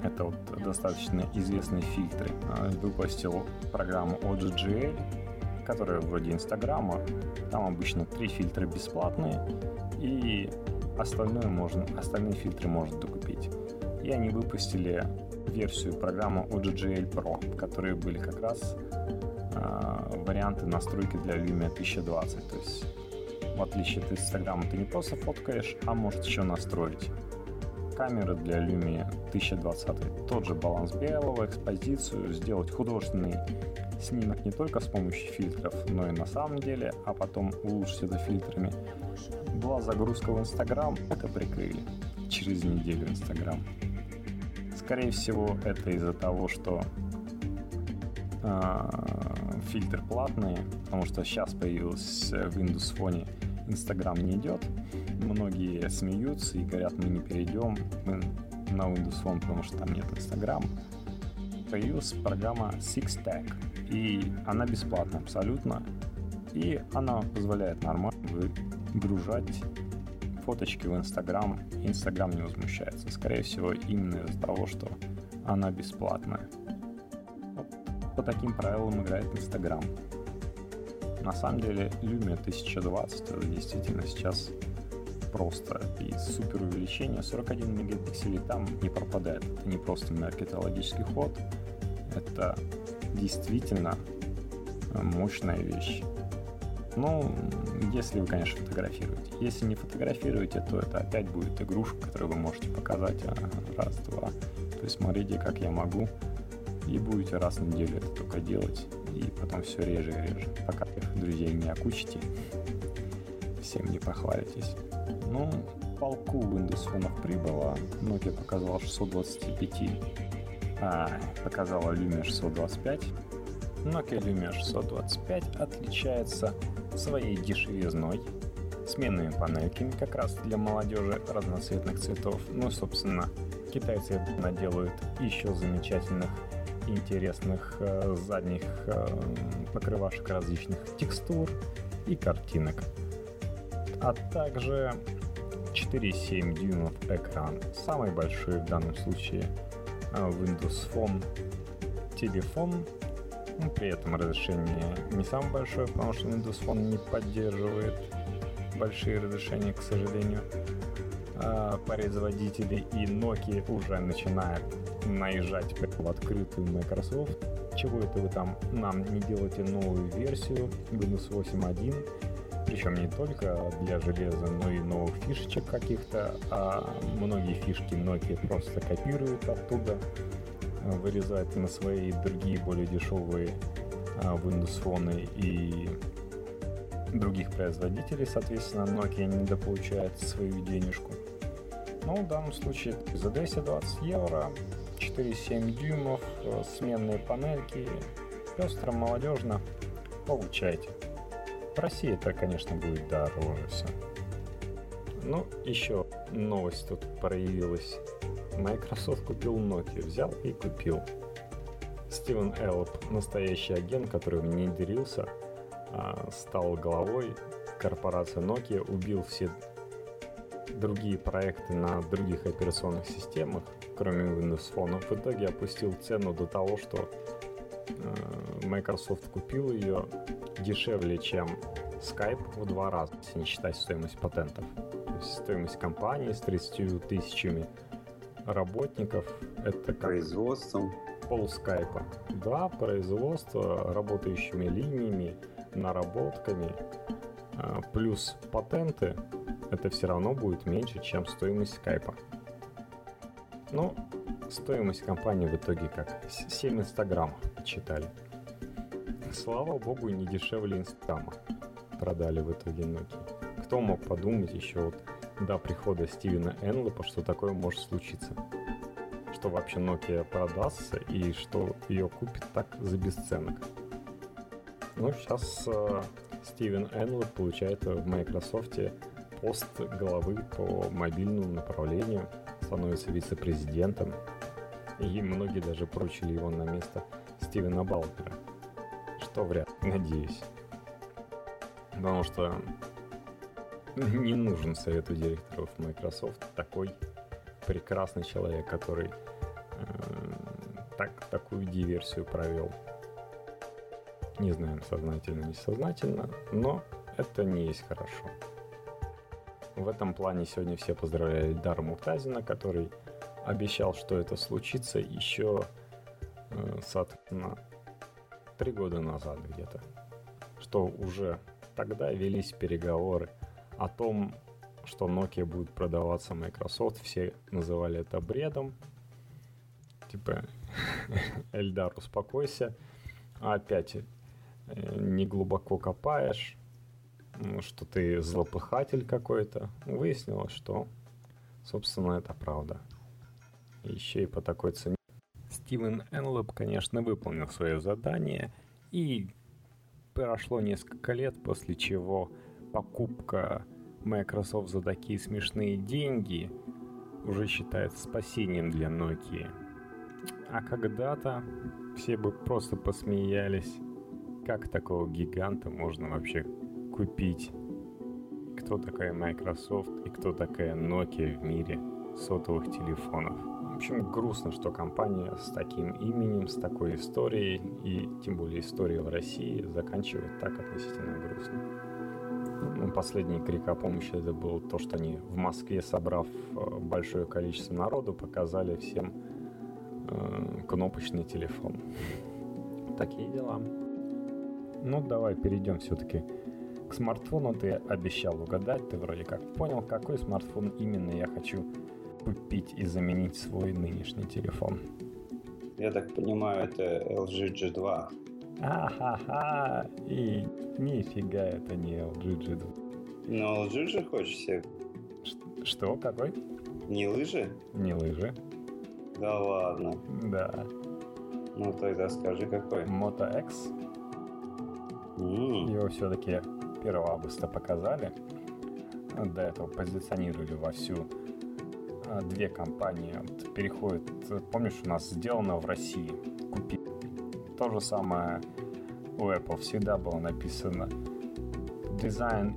это вот достаточно известные фильтры. А, выпустил программу OGGL, которая вроде Инстаграма. Там обычно три фильтра бесплатные, и остальное можно, остальные фильтры можно докупить. И они выпустили версию программы OGGL Pro, которые были как раз э, варианты настройки для Lumia 1020. То есть, в отличие от Инстаграма, ты не просто фоткаешь, а можешь еще настроить камеры для Lumia 1020. Тот же баланс белого, экспозицию, сделать художественный снимок не только с помощью фильтров, но и на самом деле, а потом улучшить это фильтрами. Была загрузка в Инстаграм, это прикрыли через неделю Инстаграм. Скорее всего, это из-за того, что э, фильтр платный, потому что сейчас появился в Windows Phone Инстаграм не идет. Многие смеются и говорят, мы не перейдем мы на Windows Phone, потому что там нет Инстаграма. Появилась программа SixTag, и она бесплатна абсолютно. И она позволяет нормально выгружать фоточки в Инстаграм. Инстаграм не возмущается. Скорее всего, именно из-за того, что она бесплатная. По таким правилам играет Инстаграм. На самом деле Lumia 1020 это действительно сейчас просто и супер увеличение 41 мегапикселей там не пропадает. Это не просто маркетологический ход, это действительно э, мощная вещь. Ну, если вы, конечно, фотографируете. Если не фотографируете, то это опять будет игрушка, которую вы можете показать а, раз, два. То есть смотрите, как я могу, и будете раз в неделю это только делать и потом все реже и реже, пока их друзей не окучите, всем не похвалитесь. Ну, полку Windows Phone прибыло, Nokia показала 625, а, показала Lumia 625. Nokia Lumia 625 отличается своей дешевизной, сменными панельками как раз для молодежи разноцветных цветов. Ну, собственно, китайцы наделают еще замечательных интересных э, задних э, покрывашек различных текстур и картинок. А также 4,7 дюймов экран, самый большой в данном случае э, Windows Phone телефон. Ну, при этом разрешение не самое большое, потому что Windows Phone не поддерживает большие разрешения, к сожалению. А производители и Nokia уже начинают наезжать в открытую Microsoft. Чего это вы там нам не делаете новую версию Windows 8.1? Причем не только для железа, но и новых фишечек каких-то, а многие фишки Nokia просто копируют оттуда, вырезают на свои другие более дешевые а, Windows Phone и других производителей, соответственно, Nokia недополучает свою денежку. Но в данном случае за 220 евро 4,7 дюймов, э, сменные панельки, пестро, молодежно, получайте. В России это, конечно, будет дороже все. Ну, еще новость тут проявилась. Microsoft купил Nokia, взял и купил. Стивен Эллоп, настоящий агент, который внедрился, а, стал главой корпорации Nokia, убил все другие проекты на других операционных системах, кроме Windows Phone, в итоге опустил цену до того, что э, Microsoft купил ее дешевле, чем Skype в два раза, если не считать стоимость патентов. То есть стоимость компании с 30 тысячами работников это как производством пол скайпа. Да, производство, работающими линиями, наработками, э, плюс патенты это все равно будет меньше, чем стоимость скайпа. Но стоимость компании в итоге как 7 инстаграм читали. Слава богу, не дешевле инстаграма продали в итоге Nokia. Кто мог подумать еще вот до прихода Стивена Энлопа, что такое может случиться? Что вообще Nokia продастся и что ее купит так за бесценок. Ну, сейчас э, Стивен Энлоп получает в Microsoft пост главы по мобильному направлению, становится вице-президентом, и многие даже прочили его на место Стивена Балкера, что вряд ли, надеюсь. Потому что не нужен совету директоров Microsoft такой прекрасный человек, который э, так, такую диверсию провел. Не знаем, сознательно, несознательно, но это не есть хорошо. В этом плане сегодня все поздравляли Дара Муртазина, который обещал, что это случится еще, э, соответственно, три года назад где-то. Что уже тогда велись переговоры о том, что Nokia будет продаваться Microsoft. Все называли это бредом. Типа, <laughs> Эльдар, успокойся. Опять э, не глубоко копаешь что ты злопыхатель какой-то. Выяснилось, что, собственно, это правда. Еще и по такой цене. Стивен Энлоп, конечно, выполнил свое задание, и прошло несколько лет, после чего покупка Microsoft за такие смешные деньги уже считается спасением для Nokia. А когда-то все бы просто посмеялись, как такого гиганта можно вообще купить. Кто такая Microsoft и кто такая Nokia в мире сотовых телефонов. В общем, грустно, что компания с таким именем, с такой историей, и тем более историей в России, заканчивает так относительно грустно. Ну, последний крик о помощи это был то, что они в Москве, собрав э, большое количество народу, показали всем э, кнопочный телефон. <laughs> Такие дела. Ну, давай перейдем все-таки к смартфону ты обещал угадать, ты вроде как понял, какой смартфон именно я хочу купить и заменить свой нынешний телефон. Я так понимаю, это LG G2. Ахаха, и нифига это не LG G2. Но LG же хочешь себе? Что, какой? Не лыжи? Не лыжи. Да ладно. Да. Ну тогда скажи какой. Moto X. Mm. Его все-таки 1 августа показали, до этого позиционировали во всю а, две компании вот, переходят. Помнишь, у нас сделано в России. Купи. То же самое у Apple всегда было написано Design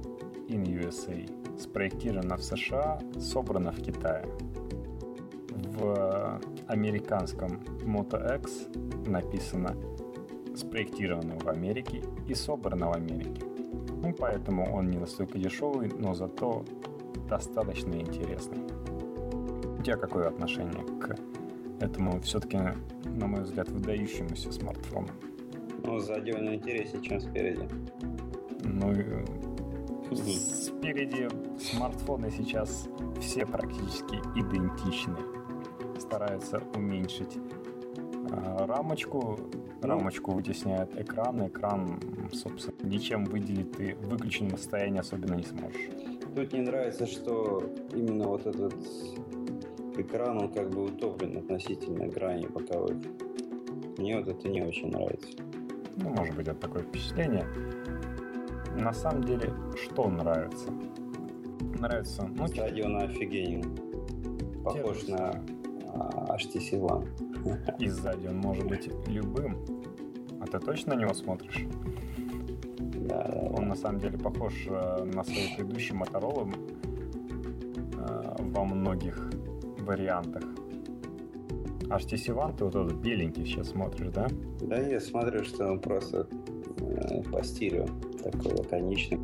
in USA. Спроектировано в США, собрано в Китае. В американском Moto X написано спроектировано в Америке и собрано в Америке. Ну, поэтому он не настолько дешевый, но зато достаточно интересный. У тебя какое отношение к этому все-таки, на мой взгляд, выдающемуся смартфону? Ну, сзади он интереснее, чем спереди. Ну, спереди смартфоны сейчас все практически идентичны. Стараются уменьшить э, рамочку, ну. рамочку вытесняет экран, экран, собственно, ничем выделить ты в выключенном состоянии особенно не сможешь. Тут не нравится, что именно вот этот экран, он как бы утоплен относительно грани боковых. Мне вот это не очень нравится. Ну, может быть, это такое впечатление. На самом деле, что нравится? Нравится... Ну, Стадион офигенен. Похож на а, HTC One. И сзади он может быть любым. А ты точно на него смотришь? Да, да, Он на самом деле похож э, на свои предыдущие Motorola э, во многих вариантах. HTC One ты вот этот беленький сейчас смотришь, да? Да, я смотрю, что он просто по стилю такой лаконичный.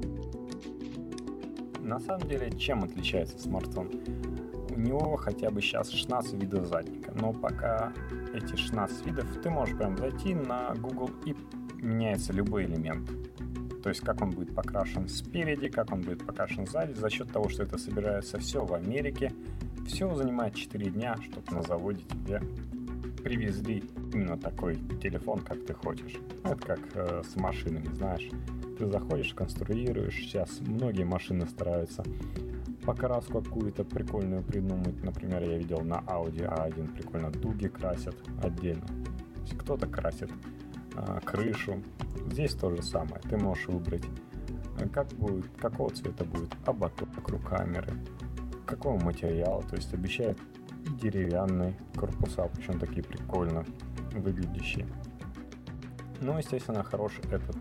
На самом деле, чем отличается смартфон? У него хотя бы сейчас 16 видов задника, но пока эти 16 видов, ты можешь прям зайти на Google и меняется любой элемент. То есть как он будет покрашен спереди, как он будет покрашен сзади, за счет того, что это собирается все в Америке, все занимает 4 дня, чтобы на заводе тебе привезли именно такой телефон, как ты хочешь. Это как э, с машинами, знаешь. Ты заходишь, конструируешь. Сейчас многие машины стараются покраску какую-то прикольную придумать. Например, я видел на Audi A1 прикольно дуги красят отдельно. Кто-то красит э, крышу. Здесь то же самое. Ты можешь выбрать, э, как будет, какого цвета будет ободок вокруг камеры, какого материала, то есть обещают и деревянные корпуса, причем такие прикольно выглядящие. Ну, естественно, хорош этот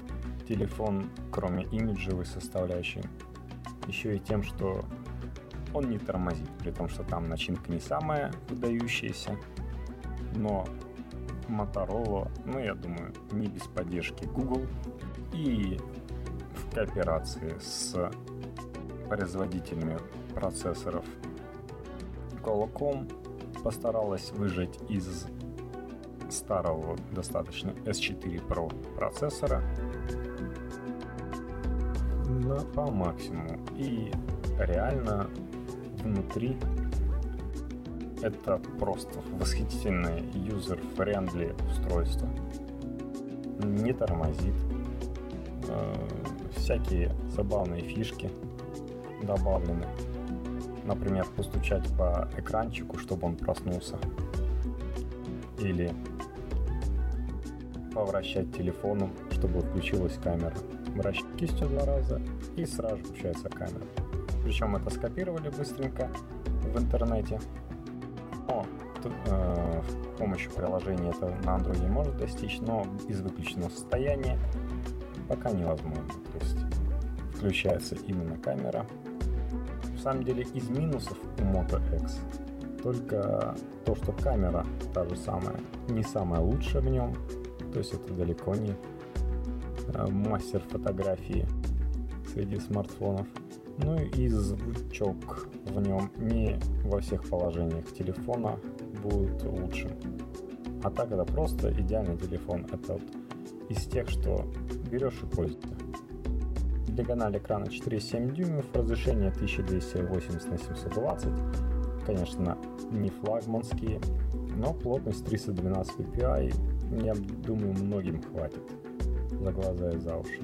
телефон, кроме имиджевой составляющей, еще и тем, что он не тормозит, при том, что там начинка не самая выдающаяся, но Motorola, ну, я думаю, не без поддержки Google и в кооперации с производителями процессоров Qualcomm постаралась выжать из старого достаточно S4 Pro процессора на, по максимуму. И реально внутри это просто восхитительное user-friendly устройство. Не тормозит. Э, всякие забавные фишки добавлены. Например, постучать по экранчику, чтобы он проснулся. Или повращать телефоном, чтобы включилась камера. Вращать кистью два раза и сразу включается камера. Причем это скопировали быстренько в интернете. Но э, с помощью приложения это на Android может достичь, но из выключенного состояния пока невозможно. То есть включается именно камера, самом деле из минусов у Moto X только то, что камера та же самая, не самая лучшая в нем, то есть это далеко не э, мастер фотографии среди смартфонов. Ну и звучок в нем не во всех положениях телефона будет лучшим. А так это просто идеальный телефон. Это вот из тех, что берешь и пользуешься. Диагональ экрана 4,7 дюймов, разрешение 1280 на 720. Конечно, не флагманские, но плотность 312 ppi, я думаю, многим хватит за глаза и за уши.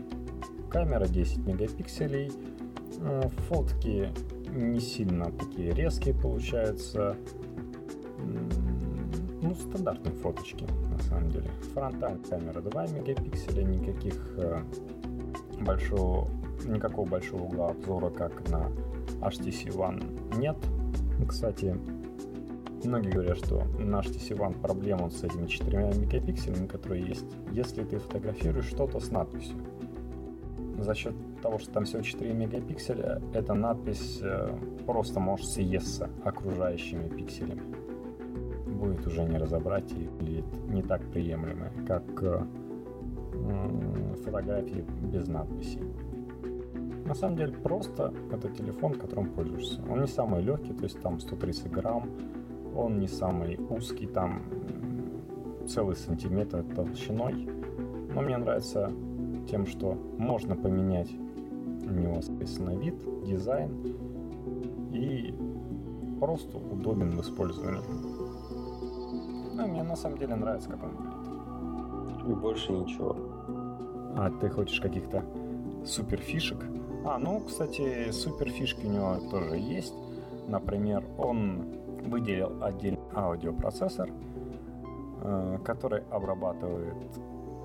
Камера 10 мегапикселей, фотки не сильно такие резкие получаются, ну, стандартные фоточки, на самом деле. Фронтальная камера 2 мегапикселя, никаких э, большого никакого большого угла обзора, как на HTC One, нет. Кстати, многие говорят, что на HTC One проблема с этими 4 мегапикселями, которые есть, если ты фотографируешь что-то с надписью. За счет того, что там всего 4 мегапикселя, эта надпись э, просто может съесться окружающими пикселями. Будет уже не разобрать и выглядит не так приемлемо, как э, фотографии без надписей. На самом деле просто это телефон, которым пользуешься. Он не самый легкий, то есть там 130 грамм, он не самый узкий, там целый сантиметр толщиной. Но мне нравится тем, что можно поменять у него, соответственно, вид, дизайн и просто удобен в использовании. Ну, мне на самом деле нравится, как он выглядит. И больше ничего. А ты хочешь каких-то супер фишек? А, ну, кстати, супер фишки у него тоже есть. Например, он выделил отдельный аудиопроцессор, э, который обрабатывает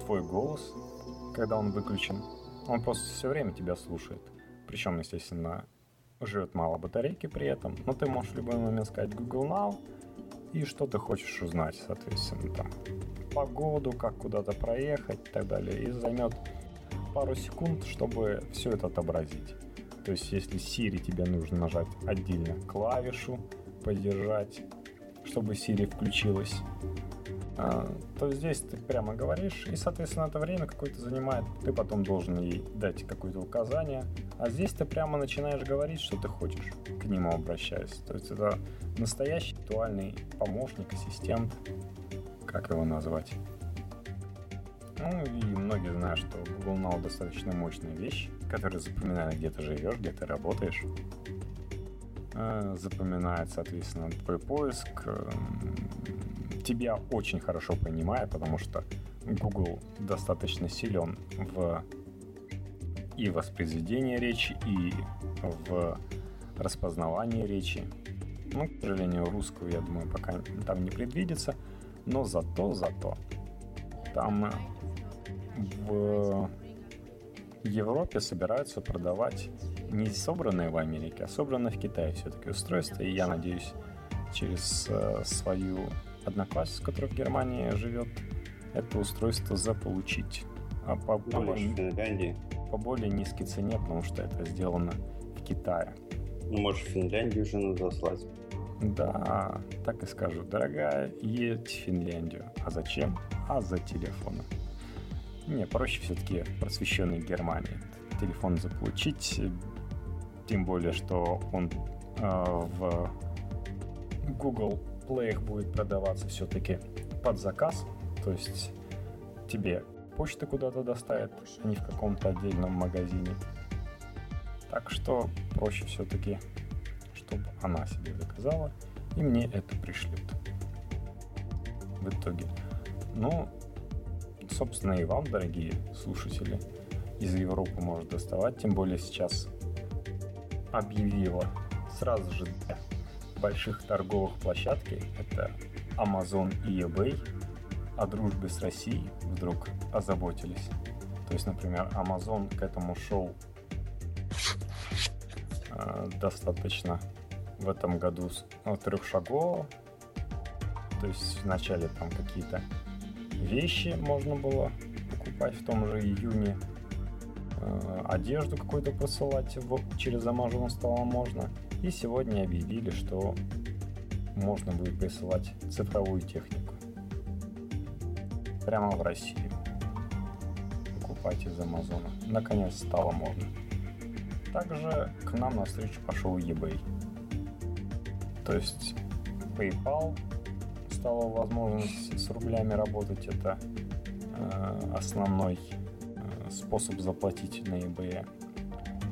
твой голос, когда он выключен. Он просто все время тебя слушает. Причем, естественно, живет мало батарейки при этом. Но ты можешь в любой момент сказать Google Now и что ты хочешь узнать, соответственно, там погоду, как куда-то проехать и так далее. И займет пару секунд, чтобы все это отобразить. То есть, если Siri тебе нужно нажать отдельно клавишу, поддержать, чтобы Siri включилась, то здесь ты прямо говоришь, и, соответственно, это время какое-то занимает, ты потом должен ей дать какое-то указание, а здесь ты прямо начинаешь говорить, что ты хочешь, к нему обращаясь. То есть это настоящий актуальный помощник, ассистент, как его назвать. Ну и многие знают, что Google Now достаточно мощная вещь, которая запоминает, где ты живешь, где ты работаешь. А, запоминает, соответственно, твой поиск, эм, тебя очень хорошо понимаю, потому что Google достаточно силен в и воспроизведении речи, и в распознавании речи. Ну, к сожалению, русскую, я думаю, пока там не предвидится, но зато, зато там в Европе собираются продавать не собранные в Америке, а собранные в Китае все-таки устройства, и я надеюсь, через э, свою одноклассница, которая в Германии живет, это устройство заполучить. А по ну, более, по более низкой цене, потому что это сделано в Китае. Ну, может, в Финляндию уже надо заслать. Да, так и скажу. Дорогая, едь в Финляндию. А зачем? А за телефоном. Не, проще все-таки просвещенной Германии. Телефон заполучить, тем более, что он э, в Google Play будет продаваться все-таки под заказ, то есть тебе почта куда-то доставят, а не в каком-то отдельном магазине. Так что проще все-таки, чтобы она себе заказала, и мне это пришлют. В итоге. Ну, собственно, и вам, дорогие слушатели, из Европы может доставать, тем более сейчас объявила сразу же больших торговых площадки, это Amazon и eBay, о дружбе с Россией вдруг озаботились. То есть, например, Amazon к этому шел э, достаточно в этом году ну, трехшагово. То есть вначале там какие-то вещи можно было покупать в том же июне. Э, одежду какую-то посылать в, через Amazon стало можно. И сегодня объявили, что можно будет присылать цифровую технику прямо в Россию. Покупать из Амазона. Наконец стало можно. Также к нам на встречу пошел eBay. То есть PayPal стала возможность с рублями работать. Это э, основной э, способ заплатить на eBay.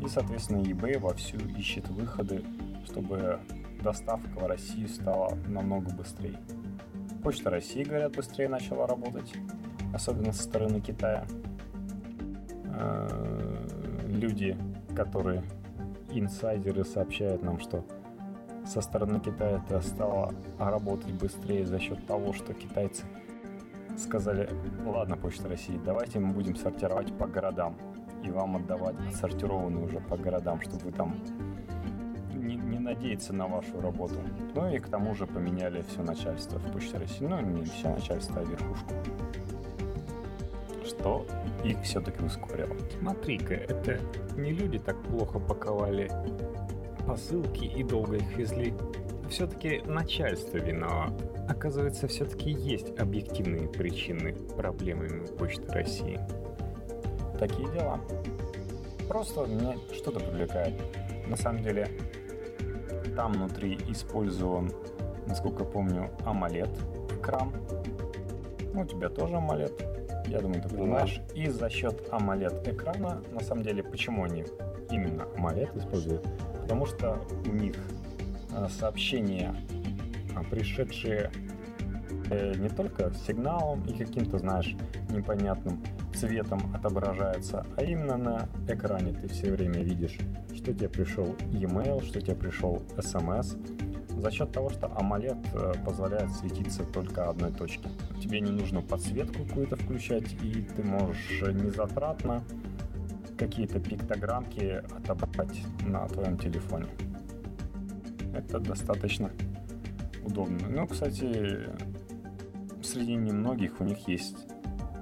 И, соответственно, eBay вовсю ищет выходы, чтобы доставка в Россию стала намного быстрее. Почта России, говорят, быстрее начала работать, особенно со стороны Китая. Э, люди, которые инсайдеры сообщают нам, что со стороны Китая это стало работать быстрее за счет того, что китайцы сказали, ладно, Почта России, давайте мы будем сортировать по городам и вам отдавать отсортированные уже по городам, чтобы вы там надеяться на вашу работу. Ну и к тому же поменяли все начальство в Почте России. Ну, не все начальство, а верхушку. Что их все-таки ускорило. Смотри-ка, это не люди так плохо паковали посылки и долго их везли. Все-таки начальство виноват. Оказывается, все-таки есть объективные причины проблемами Почты России. Такие дела. Просто меня что-то привлекает. На самом деле, там внутри использован, насколько помню, AMOLED экран. Ну, у тебя тоже AMOLED, я думаю, ты понимаешь. И за счет AMOLED экрана, на самом деле, почему они именно AMOLED используют? Потому что у них э, сообщения, а, пришедшие э, не только сигналом и каким-то, знаешь, непонятным цветом отображается, а именно на экране ты все время видишь, что тебе пришел e-mail, что тебе пришел SMS, за счет того, что AMOLED э, позволяет светиться только одной точке. Тебе не нужно подсветку какую-то включать, и ты можешь незатратно какие-то пиктограммки отобрать на твоем телефоне. Это достаточно удобно. Ну, кстати, среди немногих у них есть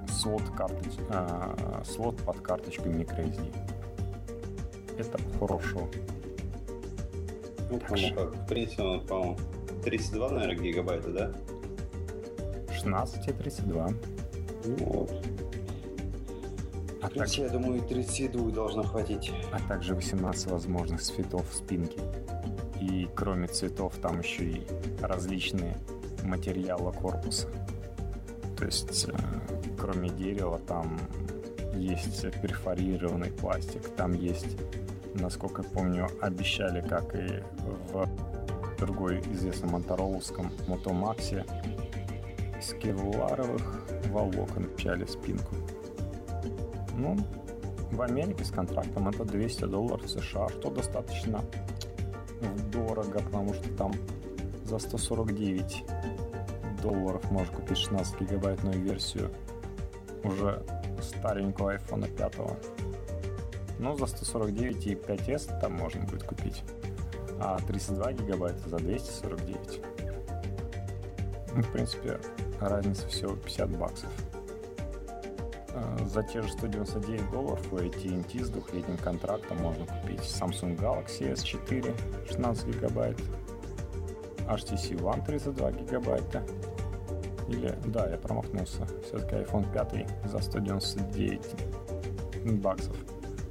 слот, карточ... а, слот под карточку microSD. Это хорошо. Ну, так кому как. В принципе, он, по-моему, 32, наверное, гигабайта, да? 16 и 32. Ну, вот. А так... я думаю, 32 должно хватить. А также 18 возможных цветов спинки. И кроме цветов там еще и различные материалы корпуса. То есть, э, кроме дерева, там есть перфорированный пластик, там есть, насколько я помню, обещали, как и в другой известном монтароловском мотомаксе, из кевларовых волокон пчали спинку. Ну, в Америке с контрактом это 200 долларов США, что достаточно дорого, потому что там за 149 долларов можно купить 16 гигабайтную версию уже старенького iPhone 5. Ну, за 149 и 5s там можно будет купить. А 32 гигабайта за 249. Ну, в принципе, разница всего 50 баксов. А, за те же 199 долларов у AT&T с двухлетним контрактом можно купить Samsung Galaxy S4 16 гигабайт, HTC One 32 гигабайта, или, да, я промахнулся. Все-таки iPhone 5 за 199 баксов.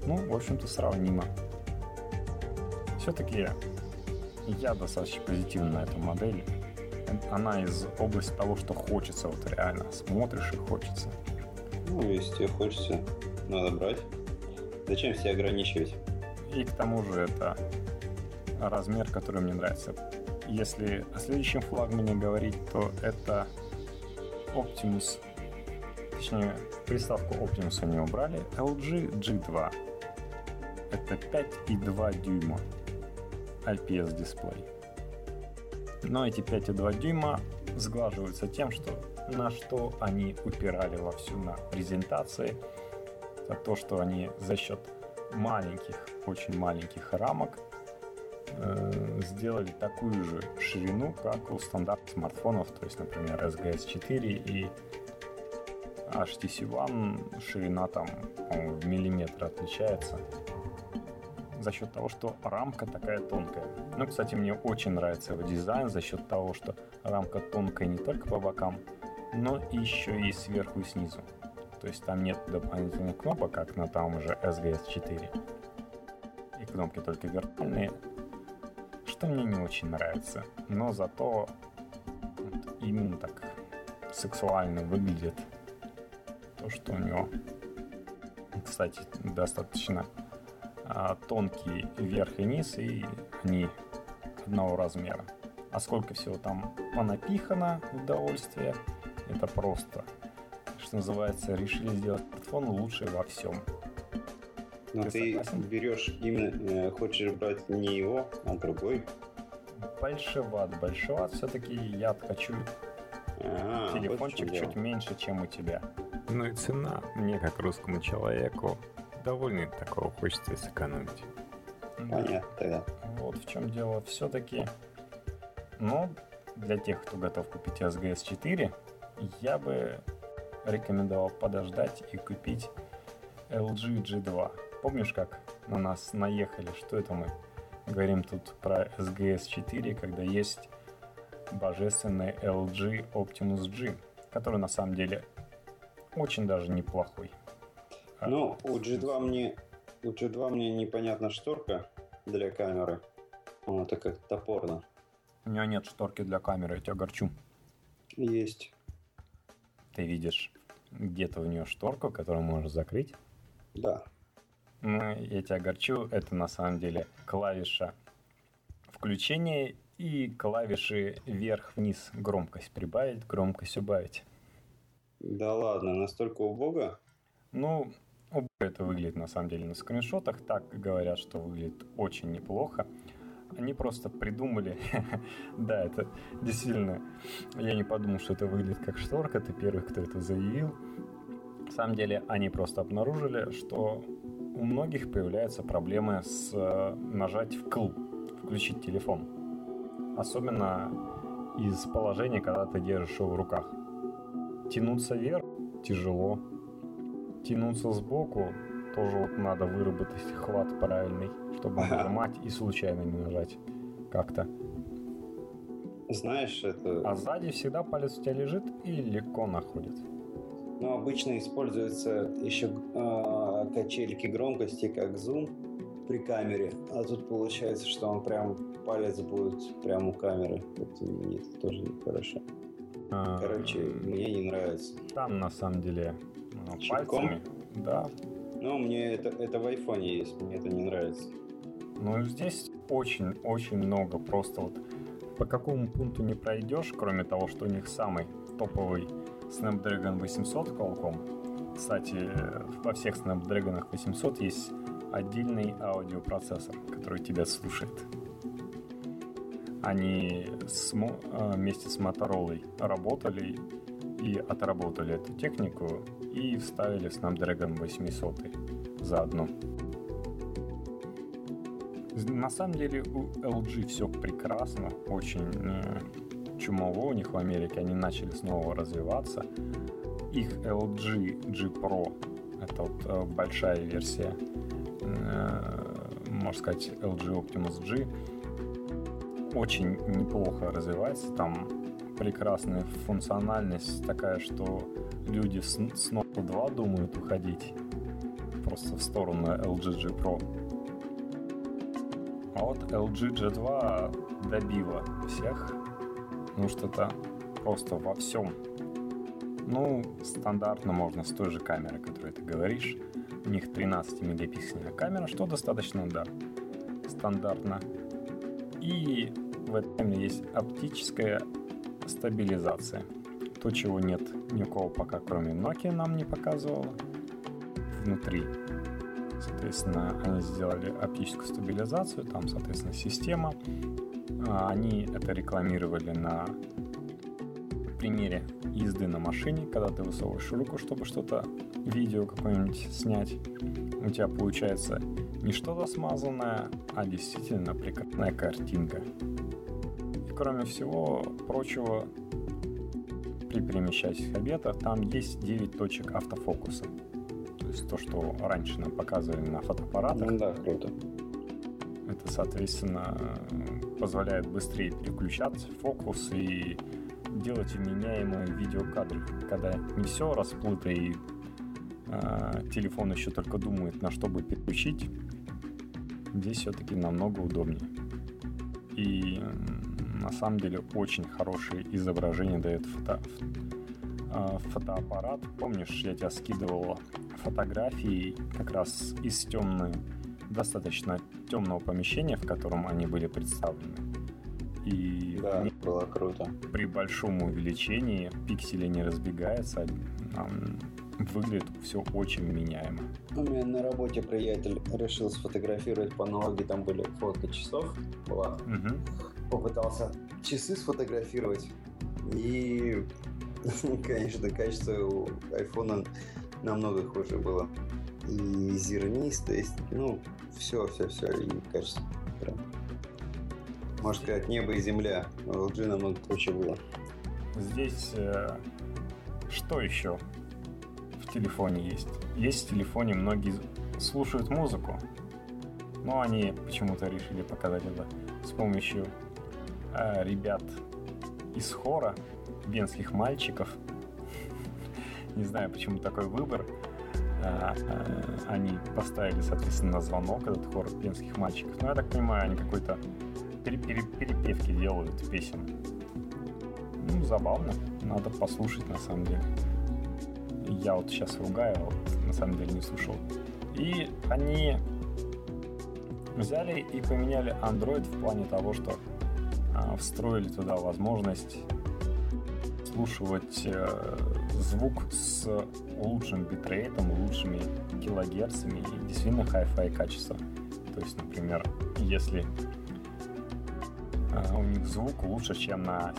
Ну, в общем-то, сравнимо. Все-таки я достаточно позитивен на эту модель. Она из области того, что хочется, вот реально смотришь и хочется. Ну, если тебе хочется, надо брать. Зачем себя ограничивать? И к тому же это размер, который мне нравится. Если о следующем флагмане говорить, то это Optimus, точнее, приставку Optimus они убрали, LG G2. Это 5,2 дюйма IPS дисплей. Но эти 5,2 дюйма сглаживаются тем, что на что они упирали вовсю на презентации. Это то, что они за счет маленьких, очень маленьких рамок э, сделали такую же ширину, как у стандартных смартфонов, то есть, например, SGS 4 и HTC One ширина там, в миллиметр отличается за счет того, что рамка такая тонкая. Ну, кстати, мне очень нравится его дизайн за счет того, что рамка тонкая не только по бокам, но еще и сверху и снизу. То есть там нет дополнительных кнопок, как на том же SGS 4. И кнопки только вертикальные, что мне не очень нравится. Но зато вот именно так сексуально выглядит то, что у него, кстати, достаточно тонкий верх и низ, и они одного размера. А сколько всего там понапихано удовольствия, это просто, что называется, решили сделать смартфон лучше во всем. Но ты, ты берешь именно, э, хочешь брать не его, а другой. Большеват. Большеват все-таки я хочу а, телефончик вот чуть меньше, чем у тебя. Ну и цена мне, как русскому человеку, довольный такого хочется сэкономить. Понятно, тогда. Вот в чем дело. Все-таки, но для тех, кто готов купить SGS 4, я бы рекомендовал подождать и купить LG G2. Помнишь, как на нас наехали? Что это мы говорим тут про SGS 4, когда есть божественный LG Optimus G, который на самом деле очень даже неплохой. А ну, у G2 мне у G2 мне непонятна шторка для камеры. Это как топорно. У него нет шторки для камеры, я тебя горчу. Есть. Ты видишь где-то у нее шторку, которую можешь закрыть? Да. Ну, я тебя горчу, это на самом деле клавиша включения и клавиши вверх-вниз громкость прибавить, громкость убавить. Да ладно, настолько убого? Ну, это выглядит на самом деле на скриншотах. Так говорят, что выглядит очень неплохо. Они просто придумали, <laughs> да, это действительно, я не подумал, что это выглядит как шторка, ты первый, кто это заявил. На самом деле они просто обнаружили, что у многих появляются проблемы с э, нажать в кл, включить телефон. Особенно из положения, когда ты держишь его в руках. Тянуться вверх тяжело. Тянуться сбоку тоже вот надо выработать хват правильный, чтобы нажимать и случайно не нажать как-то. Знаешь, это... А сзади всегда палец у тебя лежит и легко находит. Ну, обычно используются еще э, качельки громкости, как зум при камере. А тут получается, что он прям палец будет прямо у камеры. Это нет, тоже нехорошо. А, Короче, мне не нравится. Там на самом деле ну, пальцами. Да. Ну, мне это, это в айфоне есть, мне это не нравится. Ну, здесь очень-очень много. Просто вот по какому пункту не пройдешь, кроме того, что у них самый топовый Snapdragon 800 Qualcomm. Кстати, во всех Snapdragon 800 есть отдельный аудиопроцессор, который тебя слушает. Они с, э, вместе с Motorola работали и отработали эту технику и вставили Snapdragon 800 заодно. На самом деле у LG все прекрасно, очень э, чумово у них в Америке, они начали снова развиваться. Их LG G Pro, это вот э, большая версия, можно сказать, LG Optimus G, очень неплохо развивается. Там прекрасная функциональность такая, что люди с, с Note 2 думают уходить просто в сторону LG G Pro. А вот LG G2 добила всех. Ну что-то просто во всем. Ну, стандартно можно с той же камеры, которую ты говоришь. У них 13 мегапиксельная камера, что достаточно, да, стандартно. И в этом есть оптическая стабилизация. То, чего нет ни у кого пока, кроме Nokia, нам не показывала. Внутри. Соответственно, они сделали оптическую стабилизацию, там, соответственно, система. А, они это рекламировали на примере езды на машине, когда ты высовываешь руку, чтобы что-то, видео какое-нибудь снять. У тебя получается не что-то смазанное, а действительно прекрасная картинка кроме всего прочего, при перемещающихся объектах там есть 9 точек автофокуса. То есть то, что раньше нам показывали на фотоаппаратах. Ну да, круто. Это, соответственно, позволяет быстрее переключать фокус и делать вменяемые видеокадры, когда не все расплыто и э, телефон еще только думает, на что бы переключить. Здесь все-таки намного удобнее. И на самом деле очень хорошее изображение дает фото, а, фотоаппарат. Помнишь, я тебя скидывал фотографии как раз из темной, достаточно темного помещения, в котором они были представлены. И да, было круто. При большом увеличении пиксели не разбегаются, выглядит все очень меняемо. У меня на работе приятель решил сфотографировать по аналогии, там были фото часов, была. Угу попытался часы сфотографировать. И, <laughs> конечно, качество у айфона намного хуже было. и зернистость, ну, все, все, все, и кажется, прям, можно сказать, небо и земля. В LG намного круче было. Здесь э, что еще в телефоне есть? Есть в телефоне многие слушают музыку, но они почему-то решили показать это с помощью э, ребят из хора, венских мальчиков. <laughs> Не знаю, почему такой выбор. Э, э, они поставили, соответственно, на звонок этот хор венских мальчиков. Но я так понимаю, они какой-то перепевки делают песен. Ну, забавно. Надо послушать, на самом деле. Я вот сейчас ругаю, а вот на самом деле не слушал. И они взяли и поменяли Android в плане того, что а, встроили туда возможность слушать э, звук с лучшим битрейтом, лучшими килогерцами и действительно Hi-Fi качество. То есть, например, если у них звук лучше, чем на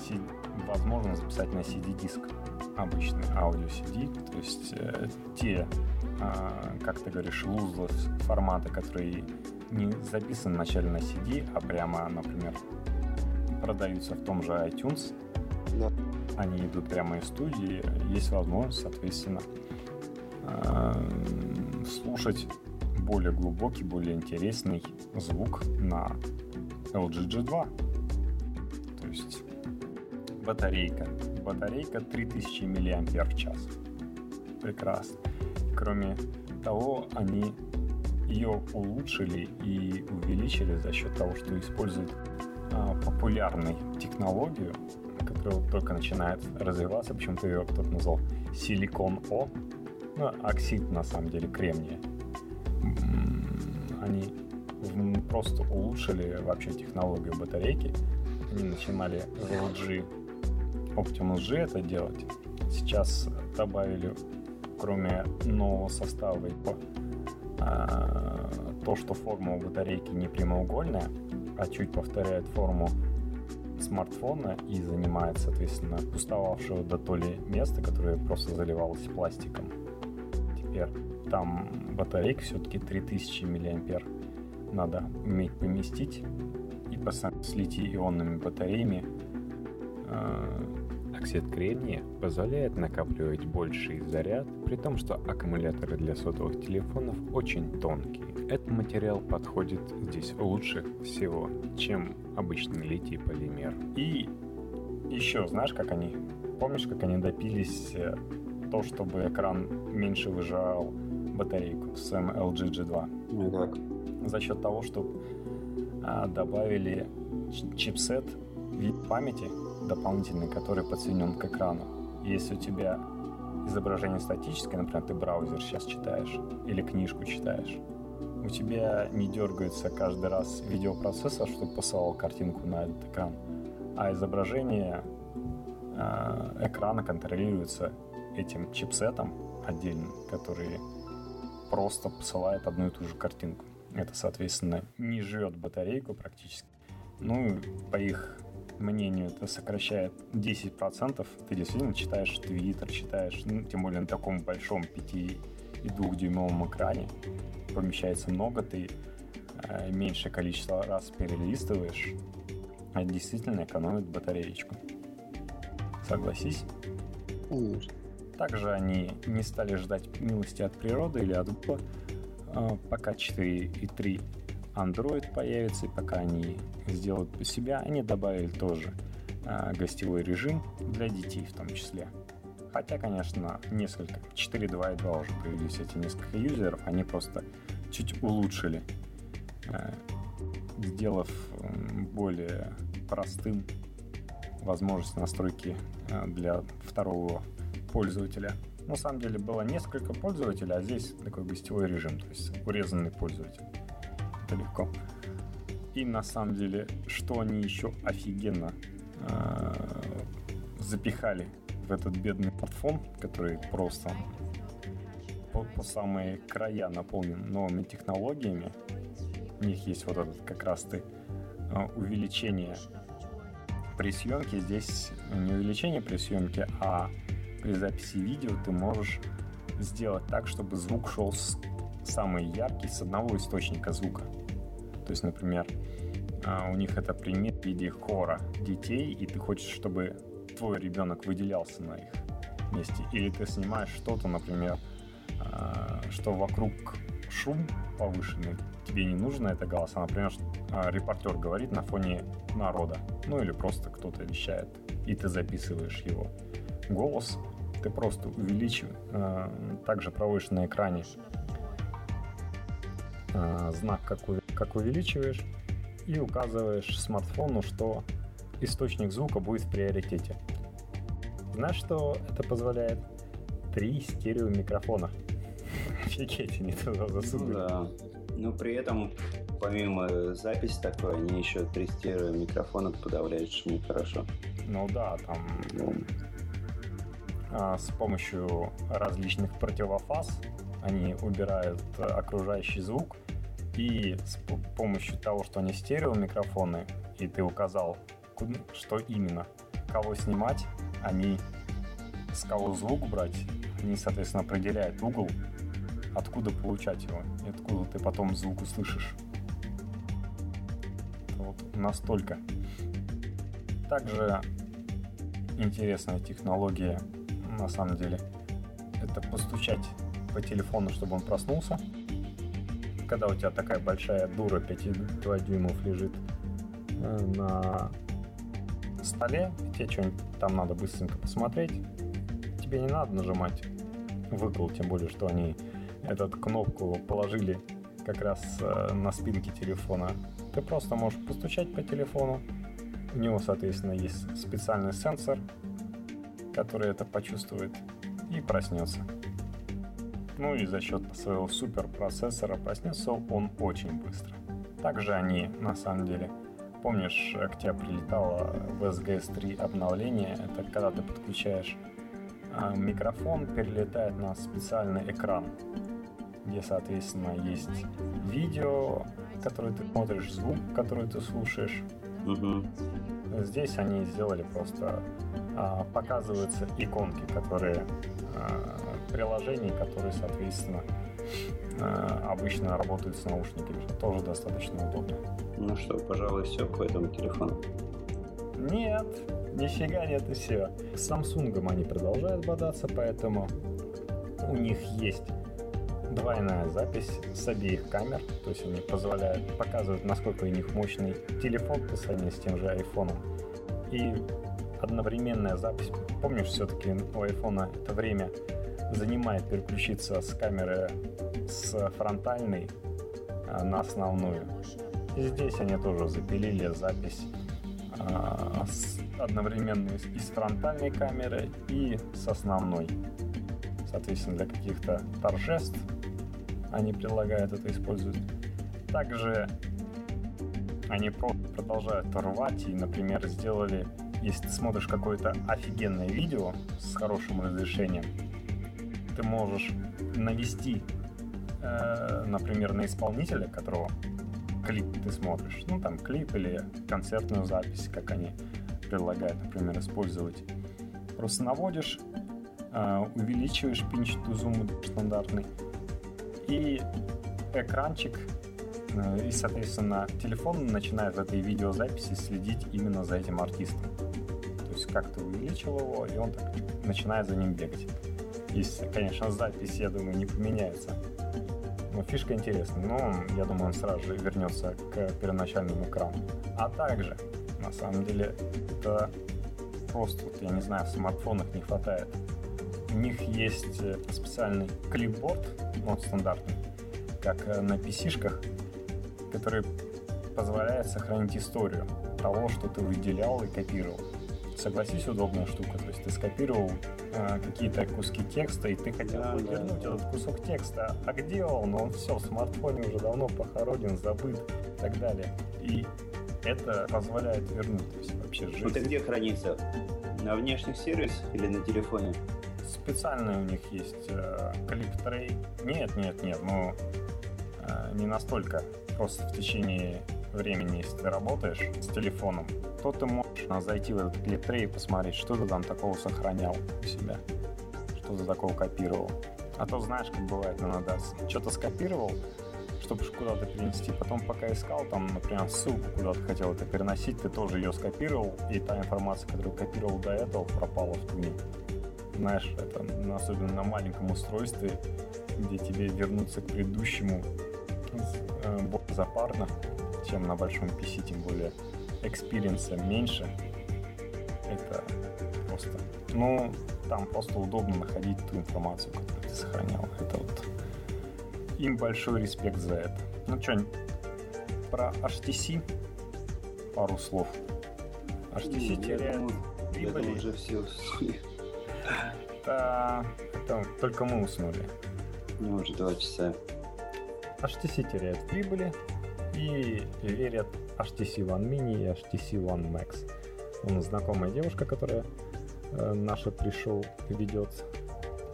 возможно записать на CD-диск обычный аудио CD, то есть э, те, э, как ты говоришь, lossless форматы, которые не записаны вначале на CD, а прямо, например, продаются в том же iTunes, да. они идут прямо из студии, есть возможность, соответственно, э, слушать более глубокий, более интересный звук на LG G2. Есть батарейка. Батарейка 3000 мАч. Прекрасно. Кроме того, они ее улучшили и увеличили за счет того, что используют а, популярную технологию, которая вот только начинает развиваться, почему-то ее кто-то назвал силикон О, ну, оксид на самом деле кремния. Они просто улучшили вообще технологию батарейки. Они начинали в LG Optimus G это делать. Сейчас добавили, кроме нового состава, а, то, что форма у батарейки не прямоугольная, а чуть повторяет форму смартфона и занимает, соответственно, пустовавшего до то ли места, которое просто заливалось пластиком. Теперь там батарейка все-таки 3000 мАh надо уметь поместить по с литий-ионными батареями э, Оксид кремния позволяет накапливать больший заряд, при том, что аккумуляторы для сотовых телефонов очень тонкие. Этот материал подходит здесь лучше всего, чем обычный литий полимер. И еще, знаешь, как они, помнишь, как они допились э, то, чтобы экран меньше выжал батарейку с LG G2? Ну как? За счет того, что добавили чипсет вид памяти дополнительный, который подсоединен к экрану. Если у тебя изображение статическое, например, ты браузер сейчас читаешь или книжку читаешь, у тебя не дергается каждый раз видеопроцессор, чтобы посылал картинку на этот экран, а изображение э, экрана контролируется этим чипсетом отдельным, который просто посылает одну и ту же картинку. Это, соответственно, не жрет батарейку практически. Ну, по их мнению, это сокращает 10%. Ты действительно читаешь Твиттер, читаешь, ну, тем более на таком большом 5 и 2-дюймовом экране. Помещается много, ты э, меньшее количество раз перелистываешь, а действительно экономит батареечку. Согласись? Конечно. Также они не стали ждать милости от природы или от Э, пока 4.3 Android появится, и пока они сделают по себя, они добавили тоже э, гостевой режим для детей в том числе. Хотя, конечно, несколько, 4.2.2 уже появились эти несколько юзеров, они просто чуть улучшили, э, сделав более простым возможность настройки для второго пользователя. На самом деле было несколько пользователей, а здесь такой гостевой режим, то есть урезанный пользователь это легко. И на самом деле, что они еще офигенно э, запихали в этот бедный смартфон, который просто по, по самые края наполнен новыми технологиями. У них есть вот этот как раз ты э, увеличение при съемке. Здесь не увеличение при съемке, а при записи видео ты можешь сделать так, чтобы звук шел с самый яркий с одного источника звука. То есть, например, а, у них это пример в виде хора детей, и ты хочешь, чтобы твой ребенок выделялся на их месте. Или ты снимаешь что-то, например, а, что вокруг шум повышенный, тебе не нужно это голос, а, например, а, репортер говорит на фоне народа, ну или просто кто-то вещает, и ты записываешь его голос, ты просто увеличиваешь, также проводишь на экране знак, как, как увеличиваешь, и указываешь смартфону, что источник звука будет в приоритете. Знаешь, что это позволяет? Три стереомикрофона. <laughs> Офигеть, они туда засунули. Ну, да. Но при этом, помимо записи такой, они еще три стереомикрофона подавляют шум хорошо. Ну да, там ну, с помощью различных противофаз они убирают окружающий звук и с помощью того, что они стереомикрофоны, и ты указал, что именно, кого снимать, они с кого звук брать, они, соответственно, определяют угол, откуда получать его, и откуда ты потом звук услышишь. Вот настолько. Также интересная технология, на самом деле, это постучать по телефону, чтобы он проснулся, когда у тебя такая большая дура 5,2 дюймов лежит э, на столе, тебе что-нибудь там надо быстренько посмотреть, тебе не надо нажимать выкл, тем более, что они эту кнопку положили как раз э, на спинке телефона. Ты просто можешь постучать по телефону, у него, соответственно, есть специальный сенсор, который это почувствует и проснется. Ну и за счет своего суперпроцессора проснется он очень быстро. Также они, на самом деле, помнишь, к тебе прилетало в SGS 3 обновление, это когда ты подключаешь а, микрофон, перелетает на специальный экран, где, соответственно, есть видео, которое ты смотришь, звук, который ты слушаешь. Угу. Здесь они сделали просто а, показываются иконки, которые а, приложений, которые, соответственно, а, обычно работают с наушниками, что тоже достаточно удобно. Ну что, пожалуй, все по этому телефону. Нет, нифига нет и все. С Samsung они продолжают бодаться, поэтому у них есть двойная запись с обеих камер, то есть они позволяют показывать, насколько у них мощный телефон по сравнению с тем же iPhone. И одновременная запись. Помнишь, все-таки у iPhone это время занимает переключиться с камеры с фронтальной а, на основную. И здесь они тоже запилили запись а, с, одновременно и с фронтальной камеры и с основной. Соответственно, для каких-то торжеств они предлагают это использовать. Также они продолжают рвать и, например, сделали, если ты смотришь какое-то офигенное видео с хорошим разрешением, ты можешь навести, э, например, на исполнителя, которого клип ты смотришь, ну там клип или концертную запись, как они предлагают, например, использовать. Просто наводишь, э, увеличиваешь to zoom стандартный, и экранчик э, и, соответственно, телефон начинает в этой видеозаписи следить именно за этим артистом. То есть как ты увеличил его, и он так начинает за ним бегать. Если, конечно, запись, я думаю, не поменяется. Но фишка интересная. Но я думаю, он сразу же вернется к первоначальному экрану. А также, на самом деле, это просто, я не знаю, в смартфонах не хватает. У них есть э, специальный клипборд, ну, стандартный, как э, на PC-шках, который позволяет сохранить историю того, что ты выделял и копировал. Согласись, удобная штука. То есть ты скопировал э, какие-то куски текста, и ты хотел да, вернуть да. этот кусок текста. А где он? Он все в смартфоне уже давно похоронен, забыт и так далее. И это позволяет вернуть. То есть вообще жизнь. Это где хранится? На внешних сервисах или на телефоне? Специальный у них есть э, клип-трей. Нет, нет, нет, ну э, не настолько. Просто в течение времени, если ты работаешь с телефоном, то ты можешь зайти в этот клип-трей и посмотреть, что ты там такого сохранял у себя, что ты такого копировал. А то знаешь, как бывает иногда, что-то скопировал, чтобы куда-то перенести, потом пока искал, там, например, ссылку куда-то хотел это переносить, ты тоже ее скопировал, и та информация, которую копировал до этого, пропала втуне. Знаешь, это особенно на маленьком устройстве, где тебе вернуться к предыдущему э, более запарно, чем на большом PC, тем более experience а меньше. Это просто... Ну, там просто удобно находить ту информацию, которую ты сохранял. Это вот им большой респект за это. Ну что, про HTC пару слов. HTC ну, теряет прибыли. уже все только мы уснули. Ну, уже два часа. HTC теряет прибыли и верят HTC One Mini и HTC One Max. Он знакомая девушка, которая э, наша пришел ведет,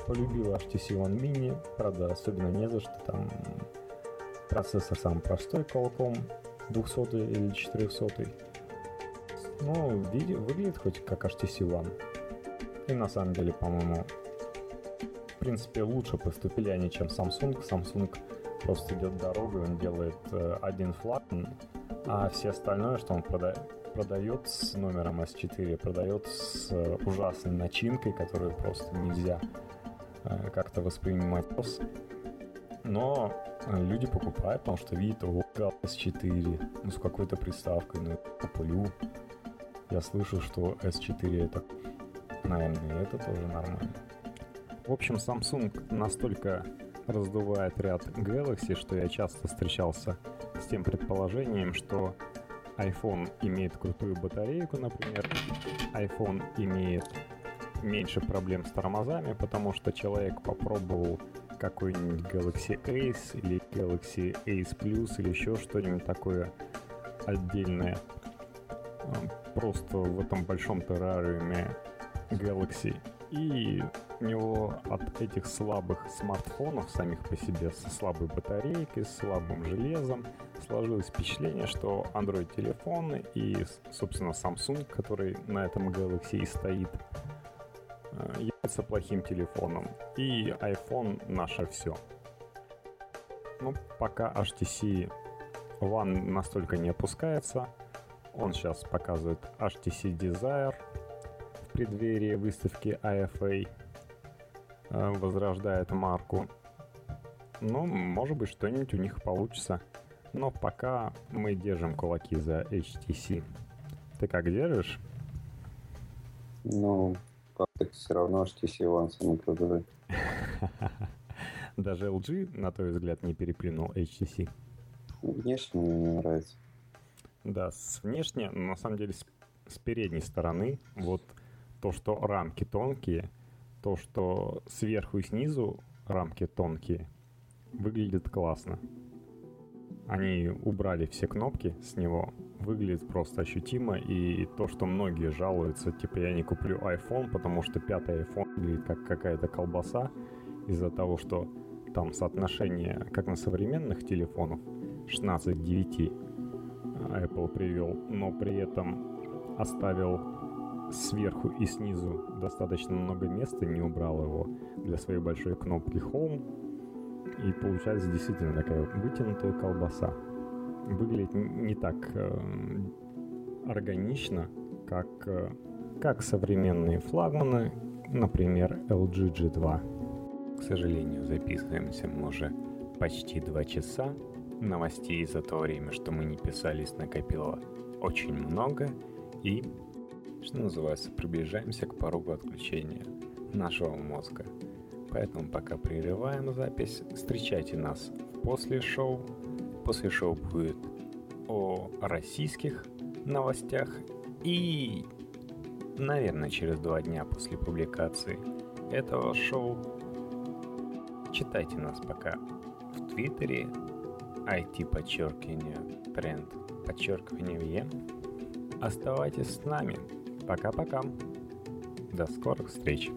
полюбила HTC One Mini, правда, особенно не за что, там процессор самый простой, Qualcomm 200 или 400. Ну, видео выглядит хоть как HTC One. И на самом деле, по-моему, в принципе, лучше поступили они, чем Samsung. Samsung просто идет дорогой, он делает э, один флаг, а все остальное, что он продает, продает с номером S4, продает с э, ужасной начинкой, которую просто нельзя э, как-то воспринимать. Но люди покупают, потому что видят, о, S4, ну с какой-то приставкой, ну куплю. Я слышу, что S4 это, наверное, это тоже нормально. В общем, Samsung настолько раздувает ряд Galaxy, что я часто встречался с тем предположением, что iPhone имеет крутую батарейку, например, iPhone имеет меньше проблем с тормозами, потому что человек попробовал какой-нибудь Galaxy Ace или Galaxy Ace Plus или еще что-нибудь такое отдельное. Просто в этом большом террариуме Galaxy и у него от этих слабых смартфонов самих по себе со слабой батарейкой, с слабым железом сложилось впечатление, что Android телефоны и, собственно, Samsung, который на этом Galaxy и стоит, э, является плохим телефоном. И iPhone наше все. Ну, пока HTC One настолько не опускается, он сейчас показывает HTC Desire – преддверии выставки IFA э, возрождает марку. Ну, может быть, что-нибудь у них получится. Но пока мы держим кулаки за HTC. Ты как держишь? Ну, как-то все равно HTC One самый крутой. Даже LG, на твой взгляд, не переплюнул HTC? Внешне мне не нравится. Да, с внешне, на самом деле с, с передней стороны, вот то, что рамки тонкие, то, что сверху и снизу рамки тонкие, выглядит классно. Они убрали все кнопки с него, выглядит просто ощутимо, и то, что многие жалуются, типа я не куплю iPhone, потому что пятый iPhone выглядит как какая-то колбаса, из-за того, что там соотношение, как на современных телефонах, 16 к 9 Apple привел, но при этом оставил сверху и снизу достаточно много места, не убрал его для своей большой кнопки Home. И получается действительно такая вытянутая колбаса. Выглядит не так э, органично, как, э, как современные флагманы, например, LG G2. К сожалению, записываемся мы уже почти два часа. Новостей за то время, что мы не писались, накопило очень много. И что называется, приближаемся к порогу отключения нашего мозга. Поэтому пока прерываем запись, встречайте нас после шоу. После шоу будет о российских новостях и, наверное, через два дня после публикации этого шоу читайте нас пока в Твиттере IT подчеркивание тренд подчеркивание VM. Оставайтесь с нами. Пока-пока. До скорых встреч.